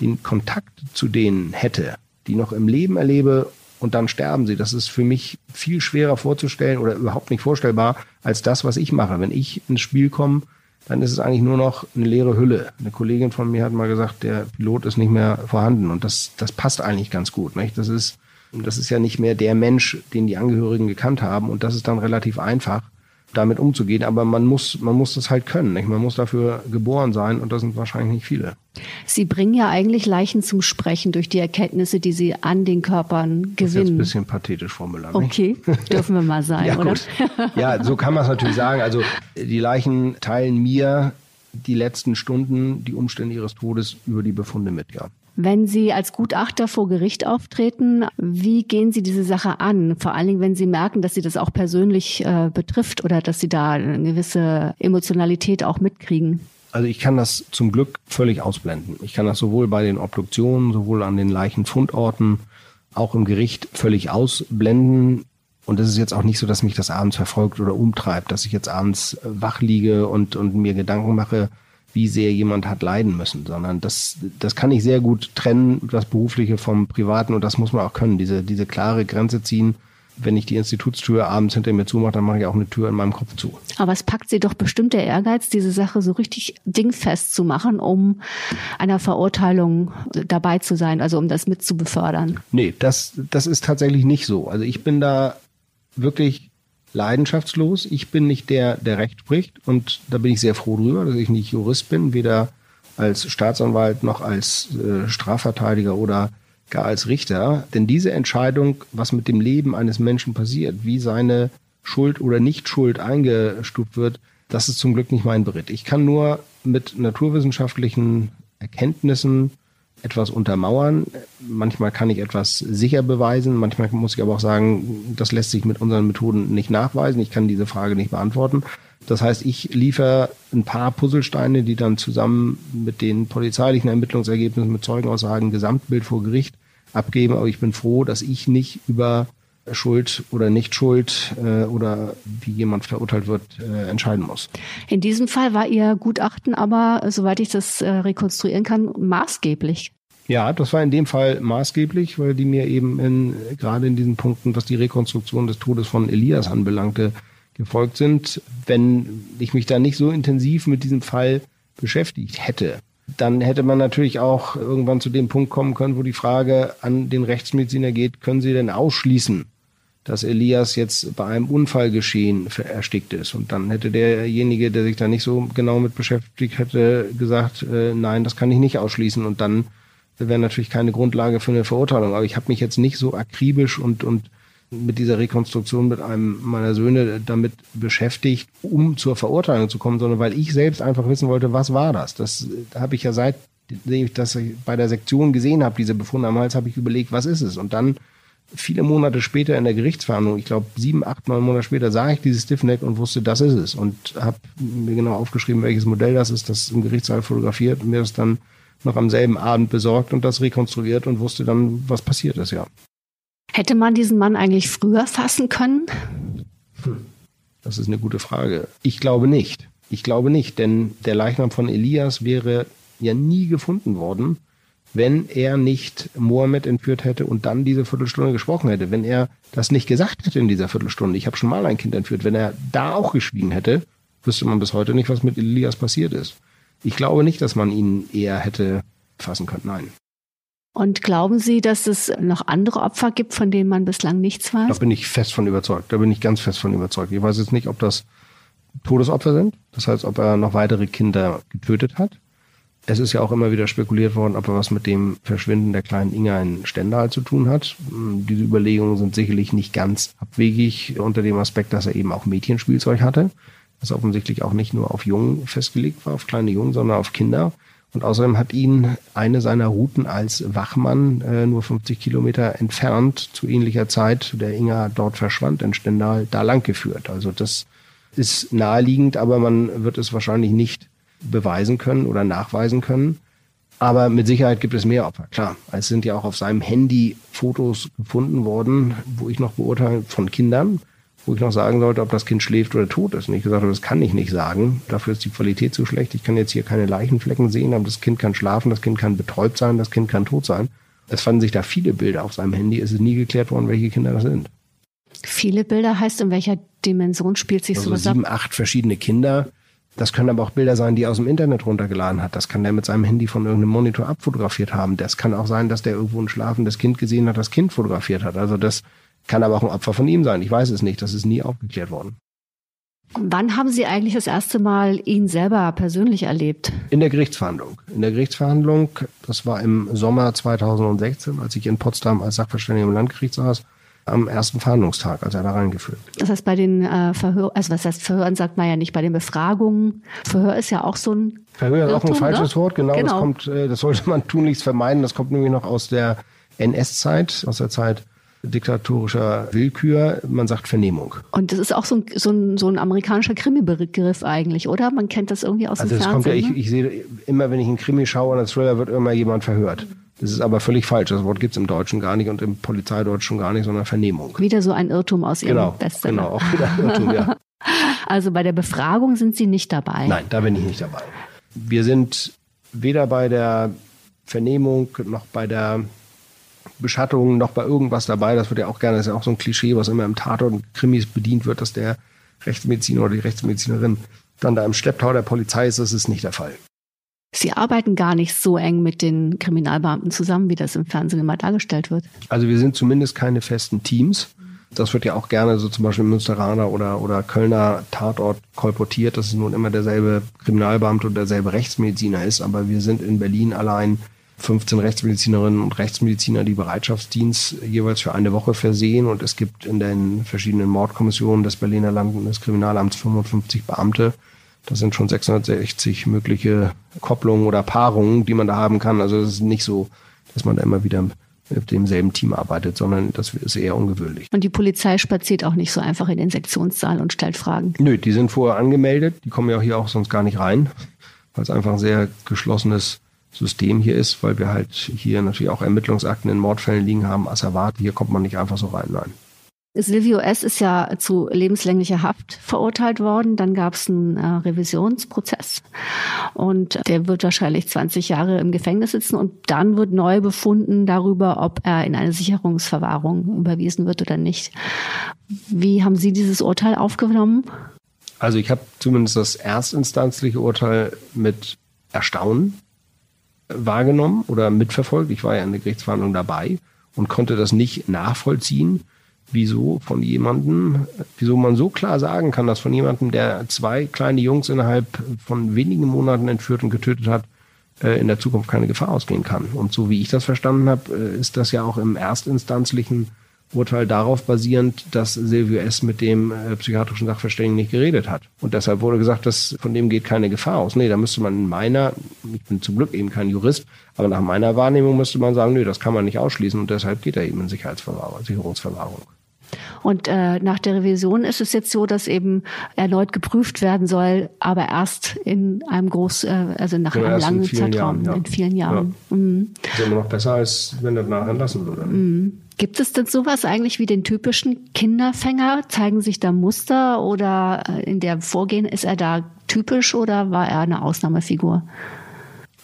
den Kontakt zu denen hätte, die noch im Leben erlebe und dann sterben sie. Das ist für mich viel schwerer vorzustellen oder überhaupt nicht vorstellbar als das, was ich mache. Wenn ich ins Spiel komme, dann ist es eigentlich nur noch eine leere Hülle. Eine Kollegin von mir hat mal gesagt, der Pilot ist nicht mehr vorhanden und das, das passt eigentlich ganz gut. Nicht? Das ist, das ist ja nicht mehr der Mensch, den die Angehörigen gekannt haben und das ist dann relativ einfach damit umzugehen. Aber man muss, man muss das halt können. Nicht? Man muss dafür geboren sein und das sind wahrscheinlich nicht viele. Sie bringen ja eigentlich Leichen zum Sprechen durch die Erkenntnisse, die Sie an den Körpern gewinnen. Das ist jetzt ein bisschen pathetisch formuliert. Okay, dürfen wir mal sein, ja, oder? Gut. Ja, so kann man es natürlich sagen. Also die Leichen teilen mir die letzten Stunden, die Umstände ihres Todes über die Befunde mit, ja. Wenn Sie als Gutachter vor Gericht auftreten, wie gehen Sie diese Sache an? Vor allen Dingen, wenn Sie merken, dass Sie das auch persönlich äh, betrifft oder dass Sie da eine gewisse Emotionalität auch mitkriegen. Also ich kann das zum Glück völlig ausblenden. Ich kann das sowohl bei den Obduktionen, sowohl an den Leichenfundorten, auch im Gericht völlig ausblenden. Und es ist jetzt auch nicht so, dass mich das abends verfolgt oder umtreibt, dass ich jetzt abends wach liege und, und mir Gedanken mache, wie sehr jemand hat leiden müssen, sondern das, das kann ich sehr gut trennen, das Berufliche vom Privaten und das muss man auch können, diese, diese klare Grenze ziehen. Wenn ich die Institutstür abends hinter mir zumache, dann mache ich auch eine Tür in meinem Kopf zu. Aber es packt Sie doch bestimmt der Ehrgeiz, diese Sache so richtig dingfest zu machen, um einer Verurteilung dabei zu sein, also um das mit zu befördern. Nee, das, das ist tatsächlich nicht so. Also ich bin da wirklich leidenschaftslos. Ich bin nicht der, der Recht spricht und da bin ich sehr froh drüber, dass ich nicht Jurist bin, weder als Staatsanwalt noch als äh, Strafverteidiger oder gar als Richter. Denn diese Entscheidung, was mit dem Leben eines Menschen passiert, wie seine Schuld oder Nichtschuld eingestuft wird, das ist zum Glück nicht mein Beritt. Ich kann nur mit naturwissenschaftlichen Erkenntnissen etwas untermauern. Manchmal kann ich etwas sicher beweisen, manchmal muss ich aber auch sagen, das lässt sich mit unseren Methoden nicht nachweisen. Ich kann diese Frage nicht beantworten. Das heißt, ich liefere ein paar Puzzlesteine, die dann zusammen mit den polizeilichen Ermittlungsergebnissen, mit Zeugenaussagen, Gesamtbild vor Gericht abgeben. Aber ich bin froh, dass ich nicht über Schuld oder nicht Schuld äh, oder wie jemand verurteilt wird, äh, entscheiden muss. In diesem Fall war Ihr Gutachten aber, soweit ich das äh, rekonstruieren kann, maßgeblich. Ja, das war in dem Fall maßgeblich, weil die mir eben in, gerade in diesen Punkten, was die Rekonstruktion des Todes von Elias anbelangte, gefolgt sind. Wenn ich mich da nicht so intensiv mit diesem Fall beschäftigt hätte, dann hätte man natürlich auch irgendwann zu dem Punkt kommen können, wo die Frage an den Rechtsmediziner geht, können Sie denn ausschließen, dass Elias jetzt bei einem Unfallgeschehen erstickt ist. Und dann hätte derjenige, der sich da nicht so genau mit beschäftigt hätte, gesagt, äh, nein, das kann ich nicht ausschließen. Und dann wäre natürlich keine Grundlage für eine Verurteilung. Aber ich habe mich jetzt nicht so akribisch und, und mit dieser Rekonstruktion mit einem meiner Söhne damit beschäftigt, um zur Verurteilung zu kommen, sondern weil ich selbst einfach wissen wollte, was war das? Das habe ich ja seit ich das bei der Sektion gesehen habe, diese Befunde am Hals, habe ich überlegt, was ist es? Und dann viele Monate später in der Gerichtsverhandlung, ich glaube sieben, acht, neun Monate später, sah ich dieses Stiffneck und wusste, das ist es. Und habe mir genau aufgeschrieben, welches Modell das ist, das im Gerichtssaal fotografiert und mir das dann noch am selben Abend besorgt und das rekonstruiert und wusste dann, was passiert ist, ja. Hätte man diesen Mann eigentlich früher fassen können? Hm. Das ist eine gute Frage. Ich glaube nicht. Ich glaube nicht, denn der Leichnam von Elias wäre ja nie gefunden worden, wenn er nicht Mohammed entführt hätte und dann diese Viertelstunde gesprochen hätte. Wenn er das nicht gesagt hätte in dieser Viertelstunde, ich habe schon mal ein Kind entführt, wenn er da auch geschwiegen hätte, wüsste man bis heute nicht, was mit Elias passiert ist. Ich glaube nicht, dass man ihn eher hätte fassen können. Nein. Und glauben Sie, dass es noch andere Opfer gibt, von denen man bislang nichts weiß? Da bin ich fest von überzeugt. Da bin ich ganz fest von überzeugt. Ich weiß jetzt nicht, ob das Todesopfer sind. Das heißt, ob er noch weitere Kinder getötet hat. Es ist ja auch immer wieder spekuliert worden, ob er was mit dem Verschwinden der kleinen Inga in Stendal zu tun hat. Diese Überlegungen sind sicherlich nicht ganz abwegig unter dem Aspekt, dass er eben auch Mädchenspielzeug hatte. Das offensichtlich auch nicht nur auf Jungen festgelegt war, auf kleine Jungen, sondern auf Kinder. Und außerdem hat ihn eine seiner Routen als Wachmann äh, nur 50 Kilometer entfernt zu ähnlicher Zeit, der Inga dort verschwand in Stendal, da lang geführt. Also das ist naheliegend, aber man wird es wahrscheinlich nicht beweisen können oder nachweisen können. Aber mit Sicherheit gibt es mehr Opfer, klar. Es sind ja auch auf seinem Handy Fotos gefunden worden, wo ich noch beurteilen von Kindern, wo ich noch sagen sollte, ob das Kind schläft oder tot ist. Und ich gesagt habe, das kann ich nicht sagen. Dafür ist die Qualität zu schlecht. Ich kann jetzt hier keine Leichenflecken sehen, aber das Kind kann schlafen, das Kind kann betäubt sein, das Kind kann tot sein. Es fanden sich da viele Bilder auf seinem Handy. Es ist nie geklärt worden, welche Kinder das sind. Viele Bilder heißt, in welcher Dimension spielt sich also sowas sieben, ab? acht verschiedene Kinder das können aber auch Bilder sein, die er aus dem Internet runtergeladen hat. Das kann der mit seinem Handy von irgendeinem Monitor abfotografiert haben. Das kann auch sein, dass der irgendwo ein schlafendes Kind gesehen hat, das Kind fotografiert hat. Also das kann aber auch ein Opfer von ihm sein. Ich weiß es nicht. Das ist nie aufgeklärt worden. Wann haben Sie eigentlich das erste Mal ihn selber persönlich erlebt? In der Gerichtsverhandlung. In der Gerichtsverhandlung, das war im Sommer 2016, als ich in Potsdam als Sachverständiger im Landgericht saß am ersten Verhandlungstag, als er da reingeführt. Das heißt, bei den äh, Verhör, also was heißt Verhören sagt man ja nicht, bei den Befragungen. Verhör ist ja auch so ein. Verhör ist auch ein falsches ne? Wort, genau. genau. Das, kommt, äh, das sollte man tunlichst vermeiden. Das kommt nämlich noch aus der NS-Zeit, aus der Zeit diktatorischer Willkür. Man sagt Vernehmung. Und das ist auch so ein, so ein, so ein amerikanischer Krimi-Begriff eigentlich, oder? Man kennt das irgendwie aus also dem Fernsehen. Also ja, ich, ne? ich sehe immer, wenn ich einen Krimi schaue, oder Thriller wird immer jemand verhört. Das ist aber völlig falsch. Das Wort gibt es im Deutschen gar nicht und im Polizeideutsch schon gar nicht, sondern Vernehmung. Wieder so ein Irrtum aus Ihrem genau, Bestseller. Genau, auch wieder ein Irrtum, ja. Also bei der Befragung sind Sie nicht dabei? Nein, da bin ich nicht dabei. Wir sind weder bei der Vernehmung noch bei der Beschattung noch bei irgendwas dabei. Das wird ja auch gerne, das ist ja auch so ein Klischee, was immer im Tatort und Krimis bedient wird, dass der Rechtsmediziner oder die Rechtsmedizinerin dann da im Schlepptau der Polizei ist. Das ist nicht der Fall. Sie arbeiten gar nicht so eng mit den Kriminalbeamten zusammen, wie das im Fernsehen immer dargestellt wird. Also wir sind zumindest keine festen Teams. Das wird ja auch gerne so zum Beispiel im Münsteraner oder, oder Kölner Tatort kolportiert, dass es nun immer derselbe Kriminalbeamte und derselbe Rechtsmediziner ist. Aber wir sind in Berlin allein 15 Rechtsmedizinerinnen und Rechtsmediziner, die Bereitschaftsdienst jeweils für eine Woche versehen. Und es gibt in den verschiedenen Mordkommissionen des Berliner Landeskriminalamts 55 Beamte. Das sind schon 660 mögliche Kopplungen oder Paarungen, die man da haben kann. Also es ist nicht so, dass man da immer wieder mit demselben Team arbeitet, sondern das ist eher ungewöhnlich. Und die Polizei spaziert auch nicht so einfach in den Sektionssaal und stellt Fragen? Nö, die sind vorher angemeldet. Die kommen ja hier auch sonst gar nicht rein, weil es einfach ein sehr geschlossenes System hier ist, weil wir halt hier natürlich auch Ermittlungsakten in Mordfällen liegen haben, Asservat. Hier kommt man nicht einfach so rein, nein. Silvio S. ist ja zu lebenslänglicher Haft verurteilt worden. Dann gab es einen äh, Revisionsprozess und der wird wahrscheinlich 20 Jahre im Gefängnis sitzen und dann wird neu befunden darüber, ob er in eine Sicherungsverwahrung überwiesen wird oder nicht. Wie haben Sie dieses Urteil aufgenommen? Also ich habe zumindest das erstinstanzliche Urteil mit Erstaunen wahrgenommen oder mitverfolgt. Ich war ja in der Gerichtsverhandlung dabei und konnte das nicht nachvollziehen wieso von jemandem, wieso man so klar sagen kann, dass von jemandem, der zwei kleine Jungs innerhalb von wenigen Monaten entführt und getötet hat, äh, in der Zukunft keine Gefahr ausgehen kann. Und so wie ich das verstanden habe, äh, ist das ja auch im erstinstanzlichen Urteil darauf basierend, dass Silvio S. mit dem äh, psychiatrischen Sachverständigen nicht geredet hat. Und deshalb wurde gesagt, dass von dem geht keine Gefahr aus. Nee, da müsste man in meiner, ich bin zum Glück eben kein Jurist, aber nach meiner Wahrnehmung müsste man sagen, nee, das kann man nicht ausschließen und deshalb geht er eben in Sicherheitsverwahrung, Sicherungsverwahrung. Und äh, nach der Revision ist es jetzt so, dass eben erneut geprüft werden soll, aber erst in einem groß, äh, also nach genau, einem langen Zeitraum, Jahren, ja. in vielen Jahren. Ja. Mhm. Das ist immer noch besser, als wenn er nachher entlassen würde. Mhm. Gibt es denn sowas eigentlich wie den typischen Kinderfänger? Zeigen sich da Muster oder äh, in der Vorgehen ist er da typisch oder war er eine Ausnahmefigur?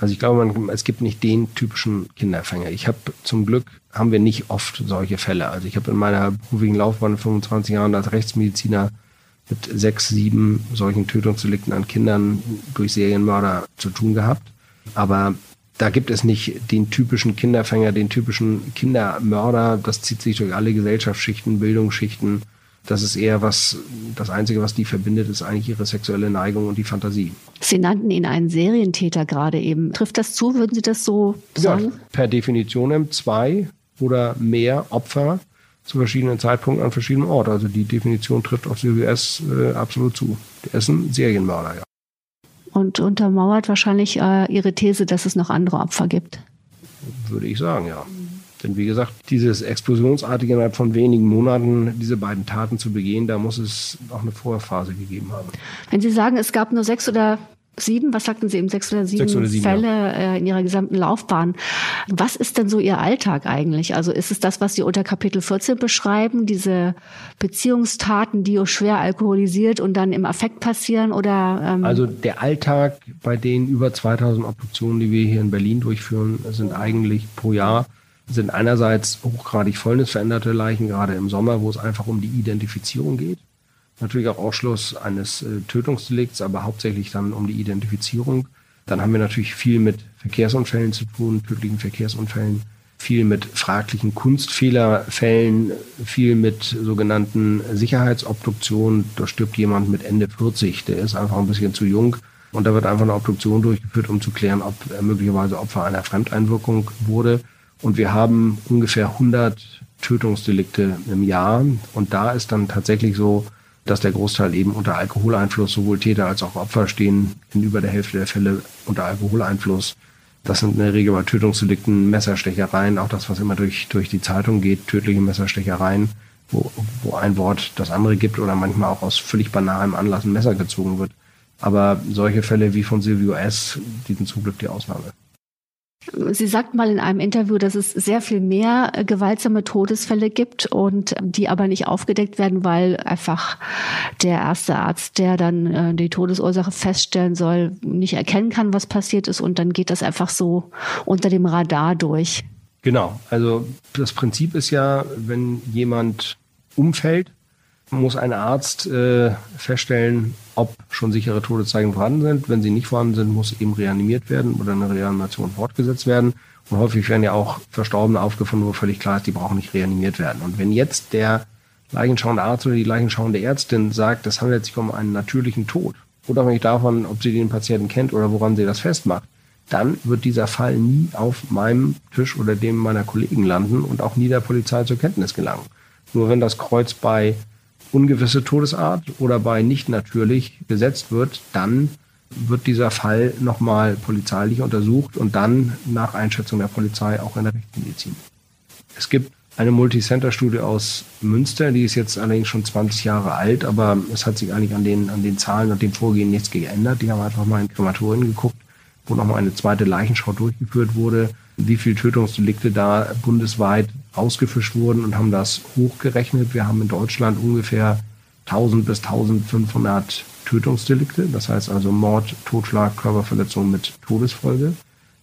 Also ich glaube, man, es gibt nicht den typischen Kinderfänger. Ich habe zum Glück haben wir nicht oft solche Fälle. Also ich habe in meiner beruflichen Laufbahn 25 Jahren als Rechtsmediziner mit sechs, sieben solchen Tötungsdelikten an Kindern durch Serienmörder zu tun gehabt. Aber da gibt es nicht den typischen Kinderfänger, den typischen Kindermörder. Das zieht sich durch alle Gesellschaftsschichten, Bildungsschichten. Das ist eher was, das Einzige, was die verbindet, ist eigentlich ihre sexuelle Neigung und die Fantasie. Sie nannten ihn einen Serientäter gerade eben. Trifft das zu? Würden Sie das so sagen? Ja, per Definition zwei oder mehr Opfer zu verschiedenen Zeitpunkten an verschiedenen Orten. Also die Definition trifft auf Silvio S. Äh, absolut zu. Der ist ein Serienmörder, ja. Und untermauert wahrscheinlich äh, Ihre These, dass es noch andere Opfer gibt. Würde ich sagen, ja. Denn wie gesagt, dieses explosionsartige innerhalb von wenigen Monaten diese beiden Taten zu begehen, da muss es auch eine Vorphase gegeben haben. Wenn Sie sagen, es gab nur sechs oder sieben, was sagten Sie eben, sechs oder sieben, sechs oder sieben Fälle ja. äh, in Ihrer gesamten Laufbahn. Was ist denn so Ihr Alltag eigentlich? Also ist es das, was Sie unter Kapitel 14 beschreiben, diese Beziehungstaten, die schwer alkoholisiert und dann im Affekt passieren oder? Ähm also der Alltag bei den über 2000 Obduktionen, die wir hier in Berlin durchführen, sind eigentlich pro Jahr sind einerseits hochgradig fäulnisveränderte Leichen, gerade im Sommer, wo es einfach um die Identifizierung geht natürlich auch Ausschluss eines äh, Tötungsdelikts, aber hauptsächlich dann um die Identifizierung. Dann haben wir natürlich viel mit Verkehrsunfällen zu tun, tödlichen Verkehrsunfällen, viel mit fraglichen Kunstfehlerfällen, viel mit sogenannten Sicherheitsobduktionen. Da stirbt jemand mit Ende 40, der ist einfach ein bisschen zu jung. Und da wird einfach eine Obduktion durchgeführt, um zu klären, ob er möglicherweise Opfer einer Fremdeinwirkung wurde. Und wir haben ungefähr 100 Tötungsdelikte im Jahr. Und da ist dann tatsächlich so, dass der Großteil eben unter Alkoholeinfluss, sowohl Täter als auch Opfer stehen in über der Hälfte der Fälle unter Alkoholeinfluss. Das sind in der Regel bei Tötungsdelikten Messerstechereien, auch das, was immer durch, durch die Zeitung geht, tödliche Messerstechereien, wo, wo ein Wort das andere gibt oder manchmal auch aus völlig banalem Anlass ein Messer gezogen wird. Aber solche Fälle wie von Silvio S., die sind zum Glück die Ausnahme. Sie sagt mal in einem Interview, dass es sehr viel mehr äh, gewaltsame Todesfälle gibt und die aber nicht aufgedeckt werden, weil einfach der erste Arzt, der dann äh, die Todesursache feststellen soll, nicht erkennen kann, was passiert ist und dann geht das einfach so unter dem Radar durch. Genau, also das Prinzip ist ja, wenn jemand umfällt, muss ein Arzt äh, feststellen, ob schon sichere Todeszeichen vorhanden sind. Wenn sie nicht vorhanden sind, muss eben reanimiert werden oder eine Reanimation fortgesetzt werden. Und häufig werden ja auch Verstorbene aufgefunden, wo völlig klar ist, die brauchen nicht reanimiert werden. Und wenn jetzt der leichenschauende Arzt oder die leichenschauende Ärztin sagt, es handelt sich um einen natürlichen Tod, unabhängig davon, ob sie den Patienten kennt oder woran sie das festmacht, dann wird dieser Fall nie auf meinem Tisch oder dem meiner Kollegen landen und auch nie der Polizei zur Kenntnis gelangen. Nur wenn das Kreuz bei ungewisse Todesart oder bei nicht natürlich gesetzt wird, dann wird dieser Fall nochmal polizeilich untersucht und dann nach Einschätzung der Polizei auch in der Rechtsmedizin. Es gibt eine Multicenter-Studie aus Münster, die ist jetzt allerdings schon 20 Jahre alt, aber es hat sich eigentlich an den, an den Zahlen und dem Vorgehen nichts geändert. Die haben einfach mal in Krematorien geguckt, wo nochmal eine zweite Leichenschau durchgeführt wurde, wie viele Tötungsdelikte da bundesweit ausgefischt wurden und haben das hochgerechnet. Wir haben in Deutschland ungefähr 1000 bis 1500 Tötungsdelikte, das heißt also Mord, Totschlag, Körperverletzung mit Todesfolge.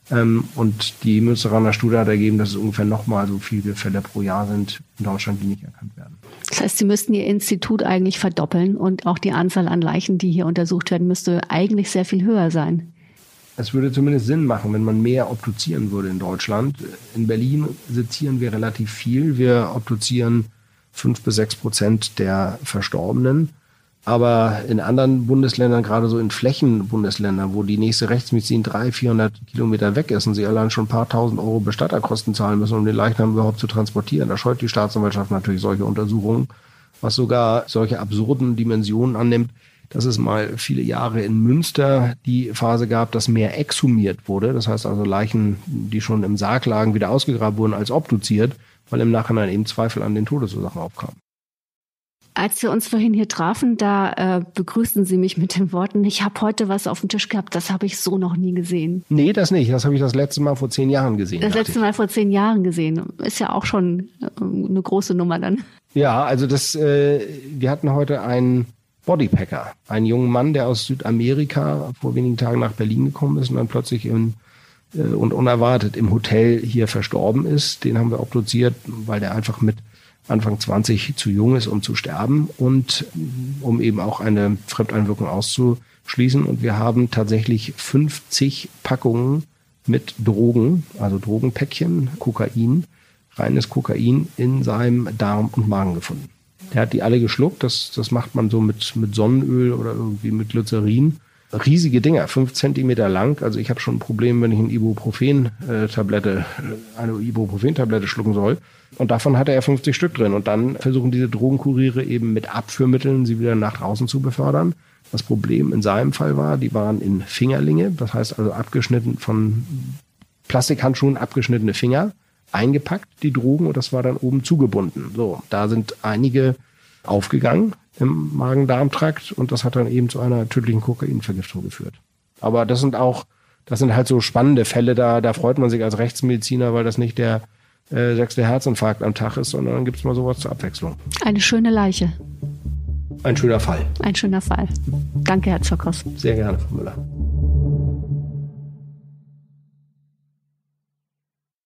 Ähm, und die Münsteraner Studie hat ergeben, dass es ungefähr nochmal so viele Fälle pro Jahr sind in Deutschland, die nicht erkannt werden. Das heißt, Sie müssten Ihr Institut eigentlich verdoppeln und auch die Anzahl an Leichen, die hier untersucht werden, müsste eigentlich sehr viel höher sein. Es würde zumindest Sinn machen, wenn man mehr obduzieren würde in Deutschland. In Berlin sezieren wir relativ viel. Wir obduzieren fünf bis sechs Prozent der Verstorbenen. Aber in anderen Bundesländern, gerade so in Flächenbundesländern, wo die nächste Rechtsmedizin 300, 400 Kilometer weg ist und sie allein schon ein paar tausend Euro Bestatterkosten zahlen müssen, um den Leichnam überhaupt zu transportieren, da scheut die Staatsanwaltschaft natürlich solche Untersuchungen, was sogar solche absurden Dimensionen annimmt, dass es mal viele Jahre in Münster die Phase gab, dass mehr exhumiert wurde. Das heißt also Leichen, die schon im Sarg lagen, wieder ausgegraben wurden als obduziert, weil im Nachhinein eben Zweifel an den Todesursachen aufkamen. Als wir uns vorhin hier trafen, da äh, begrüßten Sie mich mit den Worten, ich habe heute was auf dem Tisch gehabt, das habe ich so noch nie gesehen. Nee, das nicht. Das habe ich das letzte Mal vor zehn Jahren gesehen. Das letzte Mal vor zehn Jahren gesehen. Ist ja auch schon äh, eine große Nummer dann. Ja, also das, äh, wir hatten heute einen Bodypacker, einen jungen Mann, der aus Südamerika vor wenigen Tagen nach Berlin gekommen ist und dann plötzlich in, äh, und unerwartet im Hotel hier verstorben ist. Den haben wir obduziert, weil der einfach mit Anfang 20 zu jung ist, um zu sterben und um eben auch eine Fremdeinwirkung auszuschließen. Und wir haben tatsächlich 50 Packungen mit Drogen, also Drogenpäckchen, Kokain, reines Kokain in seinem Darm und Magen gefunden. Der hat die alle geschluckt. Das, das macht man so mit, mit Sonnenöl oder irgendwie mit Glycerin. Riesige Dinger, fünf Zentimeter lang. Also ich habe schon ein Problem, wenn ich eine Ibuprofen-Tablette, eine Ibuprofen-Tablette schlucken soll. Und davon hatte er 50 Stück drin. Und dann versuchen diese Drogenkuriere eben mit Abführmitteln sie wieder nach draußen zu befördern. Das Problem in seinem Fall war, die waren in Fingerlinge, das heißt also abgeschnitten von Plastikhandschuhen abgeschnittene Finger eingepackt, die Drogen, und das war dann oben zugebunden. So, da sind einige aufgegangen im Magen-Darm-Trakt und das hat dann eben zu einer tödlichen Kokainvergiftung geführt. Aber das sind auch, das sind halt so spannende Fälle, da, da freut man sich als Rechtsmediziner, weil das nicht der äh, sechste Herzinfarkt am Tag ist, sondern dann gibt es mal sowas zur Abwechslung. Eine schöne Leiche. Ein schöner Fall. Ein schöner Fall. Danke, Herr Zokos. Sehr gerne, Frau Müller.